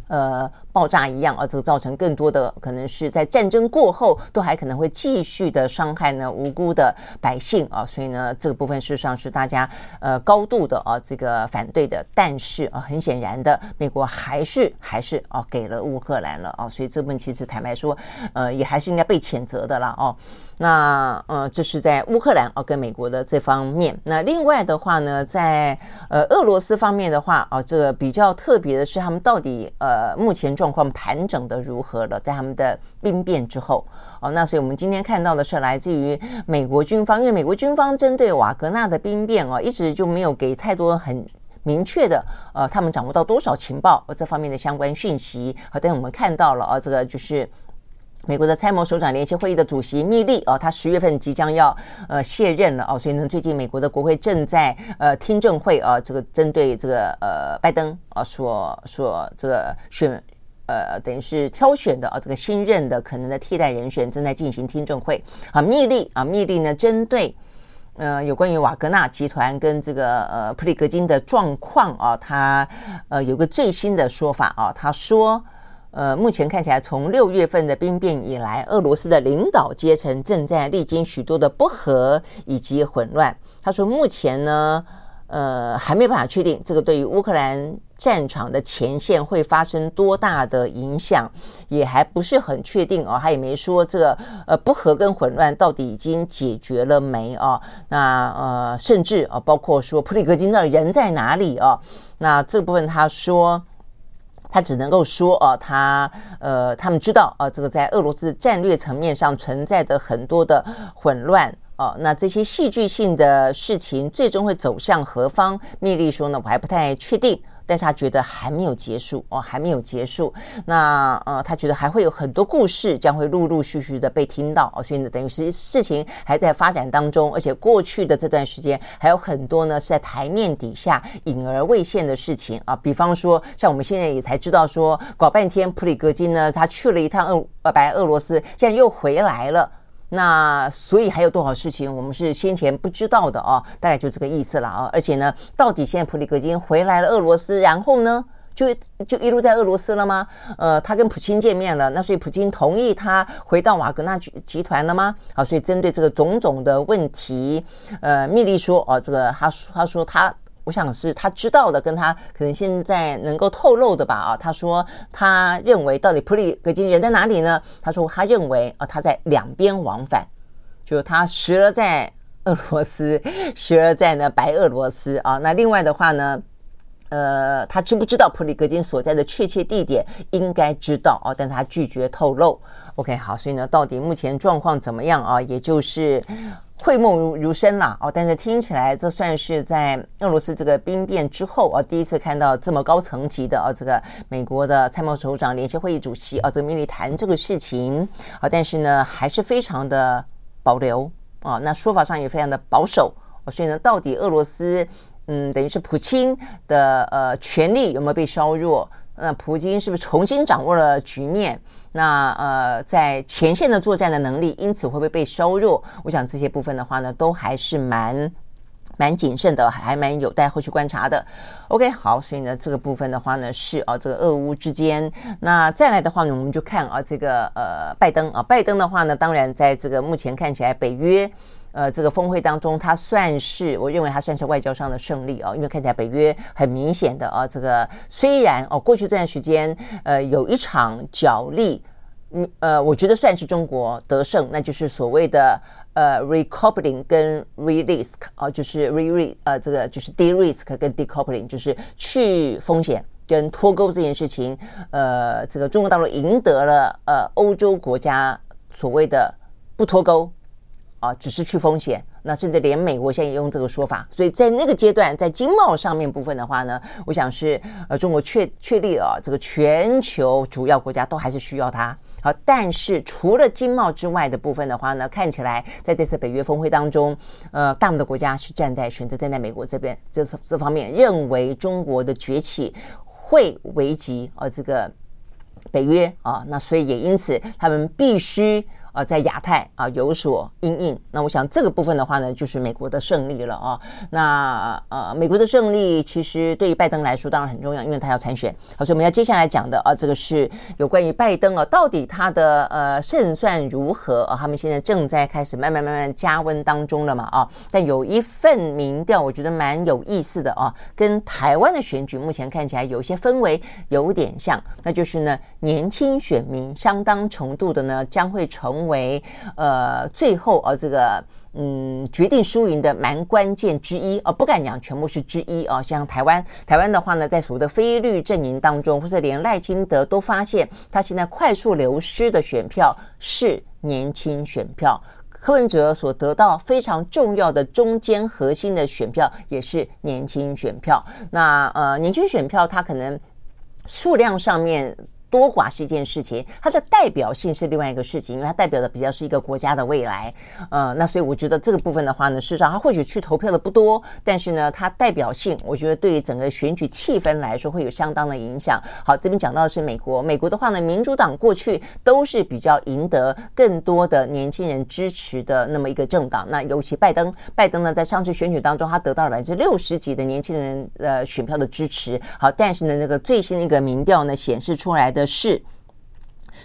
Speaker 1: 呃。爆炸一样啊，这个造成更多的可能是在战争过后都还可能会继续的伤害呢无辜的百姓啊，所以呢这个部分事实上是大家呃高度的啊这个反对的，但是啊很显然的，美国还是还是啊给了乌克兰了啊，所以这部分其实坦白说呃也还是应该被谴责的了哦。那呃这是在乌克兰啊跟美国的这方面，那另外的话呢，在呃俄罗斯方面的话啊，这个比较特别的是他们到底呃呃目前状。况盘整的如何了？在他们的兵变之后，哦，那所以我们今天看到的是来自于美国军方，因为美国军方针对瓦格纳的兵变哦，一直就没有给太多很明确的，呃，他们掌握到多少情报这方面的相关讯息。好，但我们看到了啊，这个就是美国的参谋首长联席会议的主席密利哦，他十月份即将要呃卸任了哦，所以呢，最近美国的国会正在呃听证会啊，这个针对这个呃拜登啊所所这个选。呃，等于是挑选的啊，这个新任的可能的替代人选正在进行听证会啊，密令啊，密令呢，针对呃有关于瓦格纳集团跟这个呃普里格金的状况啊，他呃有个最新的说法啊，他说呃目前看起来从六月份的兵变以来，俄罗斯的领导阶层正在历经许多的不和以及混乱。他说目前呢。呃，还没办法确定这个对于乌克兰战场的前线会发生多大的影响，也还不是很确定哦。他也没说这个呃不和跟混乱到底已经解决了没哦。那呃，甚至啊，包括说普里格金那人在哪里哦？那这部分他说，他只能够说哦，他呃，他们知道啊，这个在俄罗斯战略层面上存在着很多的混乱。哦，那这些戏剧性的事情最终会走向何方？密利说呢，我还不太确定，但是他觉得还没有结束哦，还没有结束。那呃，他觉得还会有很多故事将会陆陆续续的被听到哦，所以呢，等于是事情还在发展当中，而且过去的这段时间还有很多呢是在台面底下隐而未现的事情啊，比方说像我们现在也才知道说，搞半天普里格金呢，他去了一趟俄呃白俄罗斯，现在又回来了。那所以还有多少事情我们是先前不知道的啊？大概就这个意思了啊！而且呢，到底现在普里格金回来了俄罗斯，然后呢，就就一路在俄罗斯了吗？呃，他跟普京见面了，那所以普京同意他回到瓦格纳集团了吗？好，所以针对这个种种的问题，呃，密利说哦，这个他他说他。我想是他知道的，跟他可能现在能够透露的吧啊，他说他认为到底普里格金人在哪里呢？他说他认为啊，他在两边往返，就他时而在俄罗斯，时而在呢白俄罗斯啊。那另外的话呢，呃，他知不知道普里格金所在的确切地点？应该知道啊，但是他拒绝透露。OK，好，所以呢，到底目前状况怎么样啊？也就是。讳莫如如深了哦，但是听起来这算是在俄罗斯这个兵变之后啊，第一次看到这么高层级的啊，这个美国的参谋首长、联席会议主席啊，这个密谈这个事情啊，但是呢，还是非常的保留啊，那说法上也非常的保守，所以呢，到底俄罗斯嗯，等于是普京的呃权力有没有被削弱？那普京是不是重新掌握了局面？那呃，在前线的作战的能力，因此会不会被削弱？我想这些部分的话呢，都还是蛮蛮谨慎的，还蛮有待后续观察的。OK，好，所以呢，这个部分的话呢，是啊，这个俄乌之间。那再来的话呢，我们就看啊，这个呃，拜登啊，拜登的话呢，当然在这个目前看起来，北约。呃，这个峰会当中，它算是我认为它算是外交上的胜利哦，因为看起来北约很明显的啊，这个虽然哦，过去这段时间呃有一场角力，嗯呃，我觉得算是中国得胜，那就是所谓的呃 recoupling 跟 re-risk 啊，就是 re re 呃这个就是 de-risk 跟 decoupling，就是去风险跟脱钩这件事情，呃，这个中国大陆赢得了呃欧洲国家所谓的不脱钩。啊，只是去风险，那甚至连美国现在也用这个说法，所以在那个阶段，在经贸上面部分的话呢，我想是呃中国确确立了这个全球主要国家都还是需要它。好，但是除了经贸之外的部分的话呢，看起来在这次北约峰会当中，呃，大部分的国家是站在选择站在美国这边，这这方面认为中国的崛起会危及呃这个北约啊，那所以也因此他们必须。啊，在亚太啊有所阴影，那我想这个部分的话呢，就是美国的胜利了啊。那呃，美国的胜利其实对于拜登来说当然很重要，因为他要参选。好，所以我们要接下来讲的啊，这个是有关于拜登啊，到底他的呃胜算如何啊？他们现在正在开始慢慢慢慢加温当中了嘛啊。但有一份民调，我觉得蛮有意思的啊，跟台湾的选举目前看起来有些氛围有点像，那就是呢，年轻选民相当程度的呢将会成。为呃，最后啊，这个嗯，决定输赢的蛮关键之一啊，不敢讲全部是之一啊。像台湾，台湾的话呢，在所谓的非绿阵营当中，或者连赖清德都发现，他现在快速流失的选票是年轻选票。柯文哲所得到非常重要的中间核心的选票，也是年轻选票。那呃，年轻选票它可能数量上面。多寡是一件事情，它的代表性是另外一个事情，因为它代表的比较是一个国家的未来。呃，那所以我觉得这个部分的话呢，事实上它或许去投票的不多，但是呢，它代表性，我觉得对于整个选举气氛来说会有相当的影响。好，这边讲到的是美国，美国的话呢，民主党过去都是比较赢得更多的年轻人支持的那么一个政党。那尤其拜登，拜登呢，在上次选举当中，他得到了百分之六十几的年轻人呃选票的支持。好，但是呢，那个最新的一个民调呢，显示出来的的是。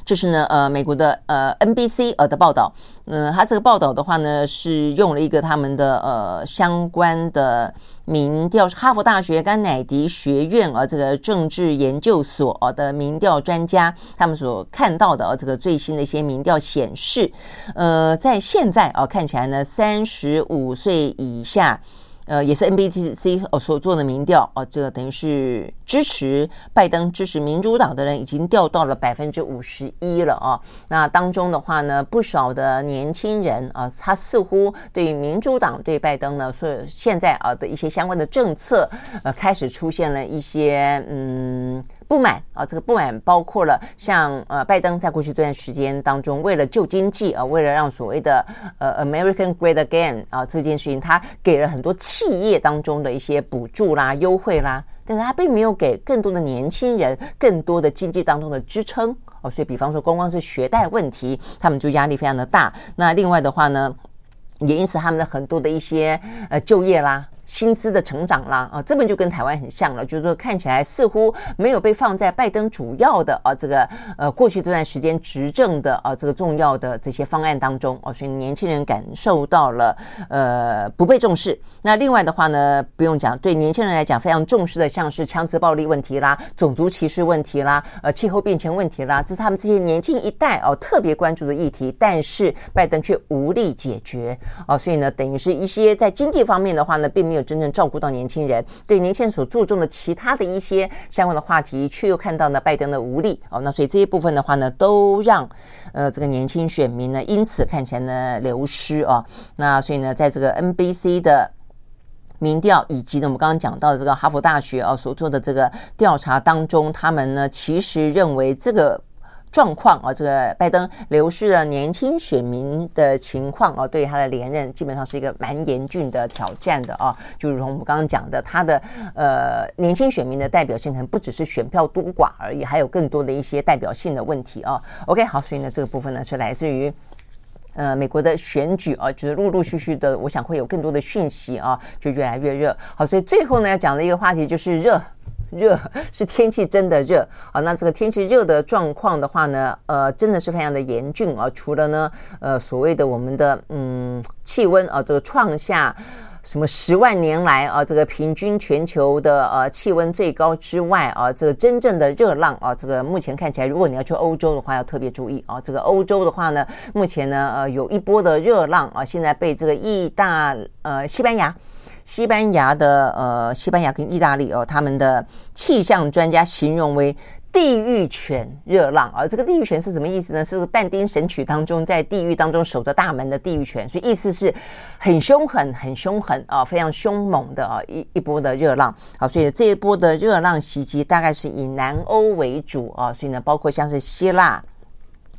Speaker 1: 就是呢，呃，美国的呃 NBC 呃的报道，嗯、呃，他这个报道的话呢，是用了一个他们的呃相关的民调，是哈佛大学甘乃迪学院、呃、这个政治研究所的民调专家，他们所看到的呃这个最新的一些民调显示，呃，在现在啊、看起来呢，三十五岁以下。呃，也是 N B T C 哦所做的民调哦，这个等于是支持拜登、支持民主党的人已经掉到了百分之五十一了哦。那当中的话呢，不少的年轻人啊，他似乎对民主党对拜登呢，所以现在啊的一些相关的政策，呃，开始出现了一些嗯。不满啊，这个不满包括了像呃，拜登在过去这段时间当中，为了救经济啊，为了让所谓的呃 American Great Again 啊这件事情，他给了很多企业当中的一些补助啦、优惠啦，但是他并没有给更多的年轻人更多的经济当中的支撑哦，所以比方说，光光是学贷问题，他们就压力非常的大。那另外的话呢，也因此他们的很多的一些呃就业啦。薪资的成长啦，啊，这本就跟台湾很像了，就是说看起来似乎没有被放在拜登主要的啊这个呃过去这段时间执政的啊这个重要的这些方案当中哦，所以年轻人感受到了呃不被重视。那另外的话呢，不用讲，对年轻人来讲非常重视的，像是枪支暴力问题啦、种族歧视问题啦、呃气候变迁问题啦，这是他们这些年轻一代哦特别关注的议题，但是拜登却无力解决哦，所以呢，等于是一些在经济方面的话呢，并没有。真正照顾到年轻人，对年轻人所注重的其他的一些相关的话题，却又看到呢拜登的无力哦，那所以这一部分的话呢，都让呃这个年轻选民呢因此看起来呢流失哦。那所以呢，在这个 NBC 的民调以及呢我们刚刚讲到的这个哈佛大学啊所做的这个调查当中，他们呢其实认为这个。状况啊，这个拜登流失了年轻选民的情况啊，对他的连任基本上是一个蛮严峻的挑战的啊。就如同我们刚刚讲的，他的呃年轻选民的代表性可能不只是选票多寡而已，还有更多的一些代表性的问题啊。OK，好，所以呢，这个部分呢是来自于呃美国的选举啊，就是陆陆续续的，我想会有更多的讯息啊，就越来越热。好，所以最后呢要讲的一个话题就是热。热是天气真的热啊，那这个天气热的状况的话呢，呃，真的是非常的严峻啊。除了呢，呃，所谓的我们的嗯气温啊，这个创下什么十万年来啊，这个平均全球的呃气温最高之外啊，这个真正的热浪啊，这个目前看起来，如果你要去欧洲的话，要特别注意啊。这个欧洲的话呢，目前呢，呃，有一波的热浪啊，现在被这个意大呃西班牙。西班牙的呃，西班牙跟意大利哦，他们的气象专家形容为地狱犬热浪啊。这个地狱犬是什么意思呢？是但丁神曲当中在地狱当中守着大门的地狱犬，所以意思是很凶狠、很凶狠啊，非常凶猛的啊一一波的热浪。好，所以这一波的热浪袭击大概是以南欧为主啊，所以呢，包括像是希腊、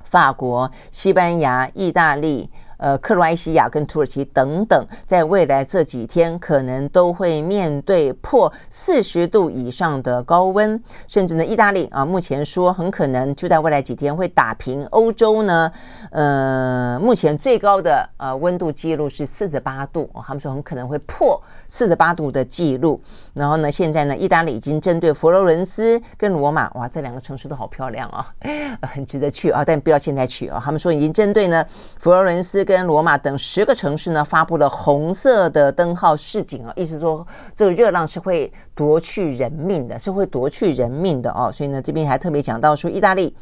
Speaker 1: 法国、西班牙、意大利。呃，克罗埃西亚跟土耳其等等，在未来这几天可能都会面对破四十度以上的高温，甚至呢，意大利啊，目前说很可能就在未来几天会打平欧洲呢。呃，目前最高的呃温度记录是四十八度，他们说很可能会破四十八度的记录。然后呢，现在呢，意大利已经针对佛罗伦斯跟罗马，哇，这两个城市都好漂亮啊，很值得去啊，但不要现在去啊。他们说已经针对呢佛罗伦斯。跟跟罗马等十个城市呢，发布了红色的灯号示警啊，意思说这个热浪是会夺去人命的，是会夺去人命的哦。所以呢，这边还特别讲到说，意大利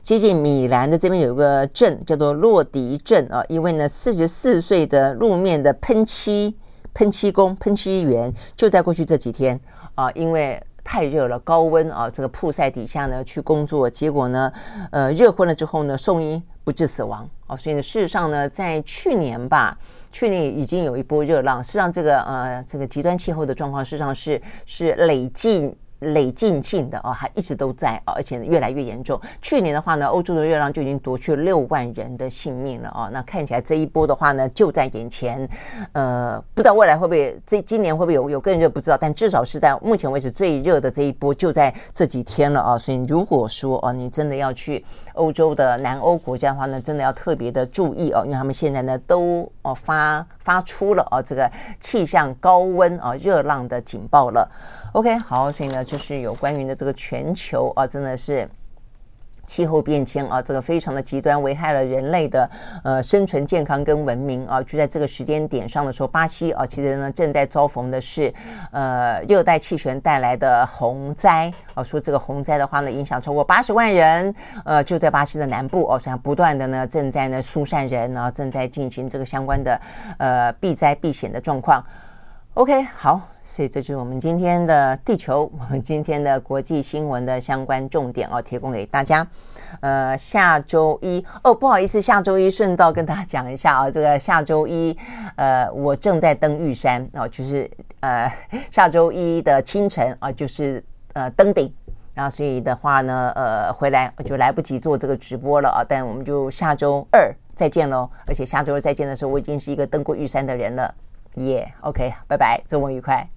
Speaker 1: 接近米兰的这边有一个镇叫做洛迪镇啊，因为呢，四十四岁的路面的喷漆喷漆工喷漆员就在过去这几天啊，因为。太热了，高温啊，这个曝晒底下呢去工作，结果呢，呃，热昏了之后呢，送医不治死亡哦。所以呢，事实上呢，在去年吧，去年已经有一波热浪。事实上，这个呃，这个极端气候的状况，事实上是是累计累进性的哦，还一直都在哦，而且越来越严重。去年的话呢，欧洲的热浪就已经夺去六万人的性命了哦。那看起来这一波的话呢，就在眼前。呃，不知道未来会不会这今年会不会有有更热，不知道。但至少是在目前为止最热的这一波就在这几天了啊。所以如果说哦，你真的要去欧洲的南欧国家的话呢，真的要特别的注意哦，因为他们现在呢都哦发发出了哦这个气象高温啊热浪的警报了。OK，好，所以呢，就是有关于的这个全球啊，真的是气候变迁啊，这个非常的极端，危害了人类的呃生存健康跟文明啊。就在这个时间点上的时候，巴西啊，其实呢正在遭逢的是呃热带气旋带来的洪灾啊。说这个洪灾的话呢，影响超过八十万人，呃，就在巴西的南部哦，所以不断的呢正在呢疏散人然后，正在进行这个相关的呃避灾避险的状况。OK，好。所以这就是我们今天的地球，我们今天的国际新闻的相关重点哦，提供给大家。呃，下周一哦，不好意思，下周一顺道跟大家讲一下啊、哦，这个下周一呃，我正在登玉山哦，就是呃下周一的清晨啊、就是呃登顶，然后所以的话呢，呃回来我就来不及做这个直播了啊，但我们就下周二再见喽，而且下周二再见的时候，我已经是一个登过玉山的人了，耶，OK，拜拜，周末愉快。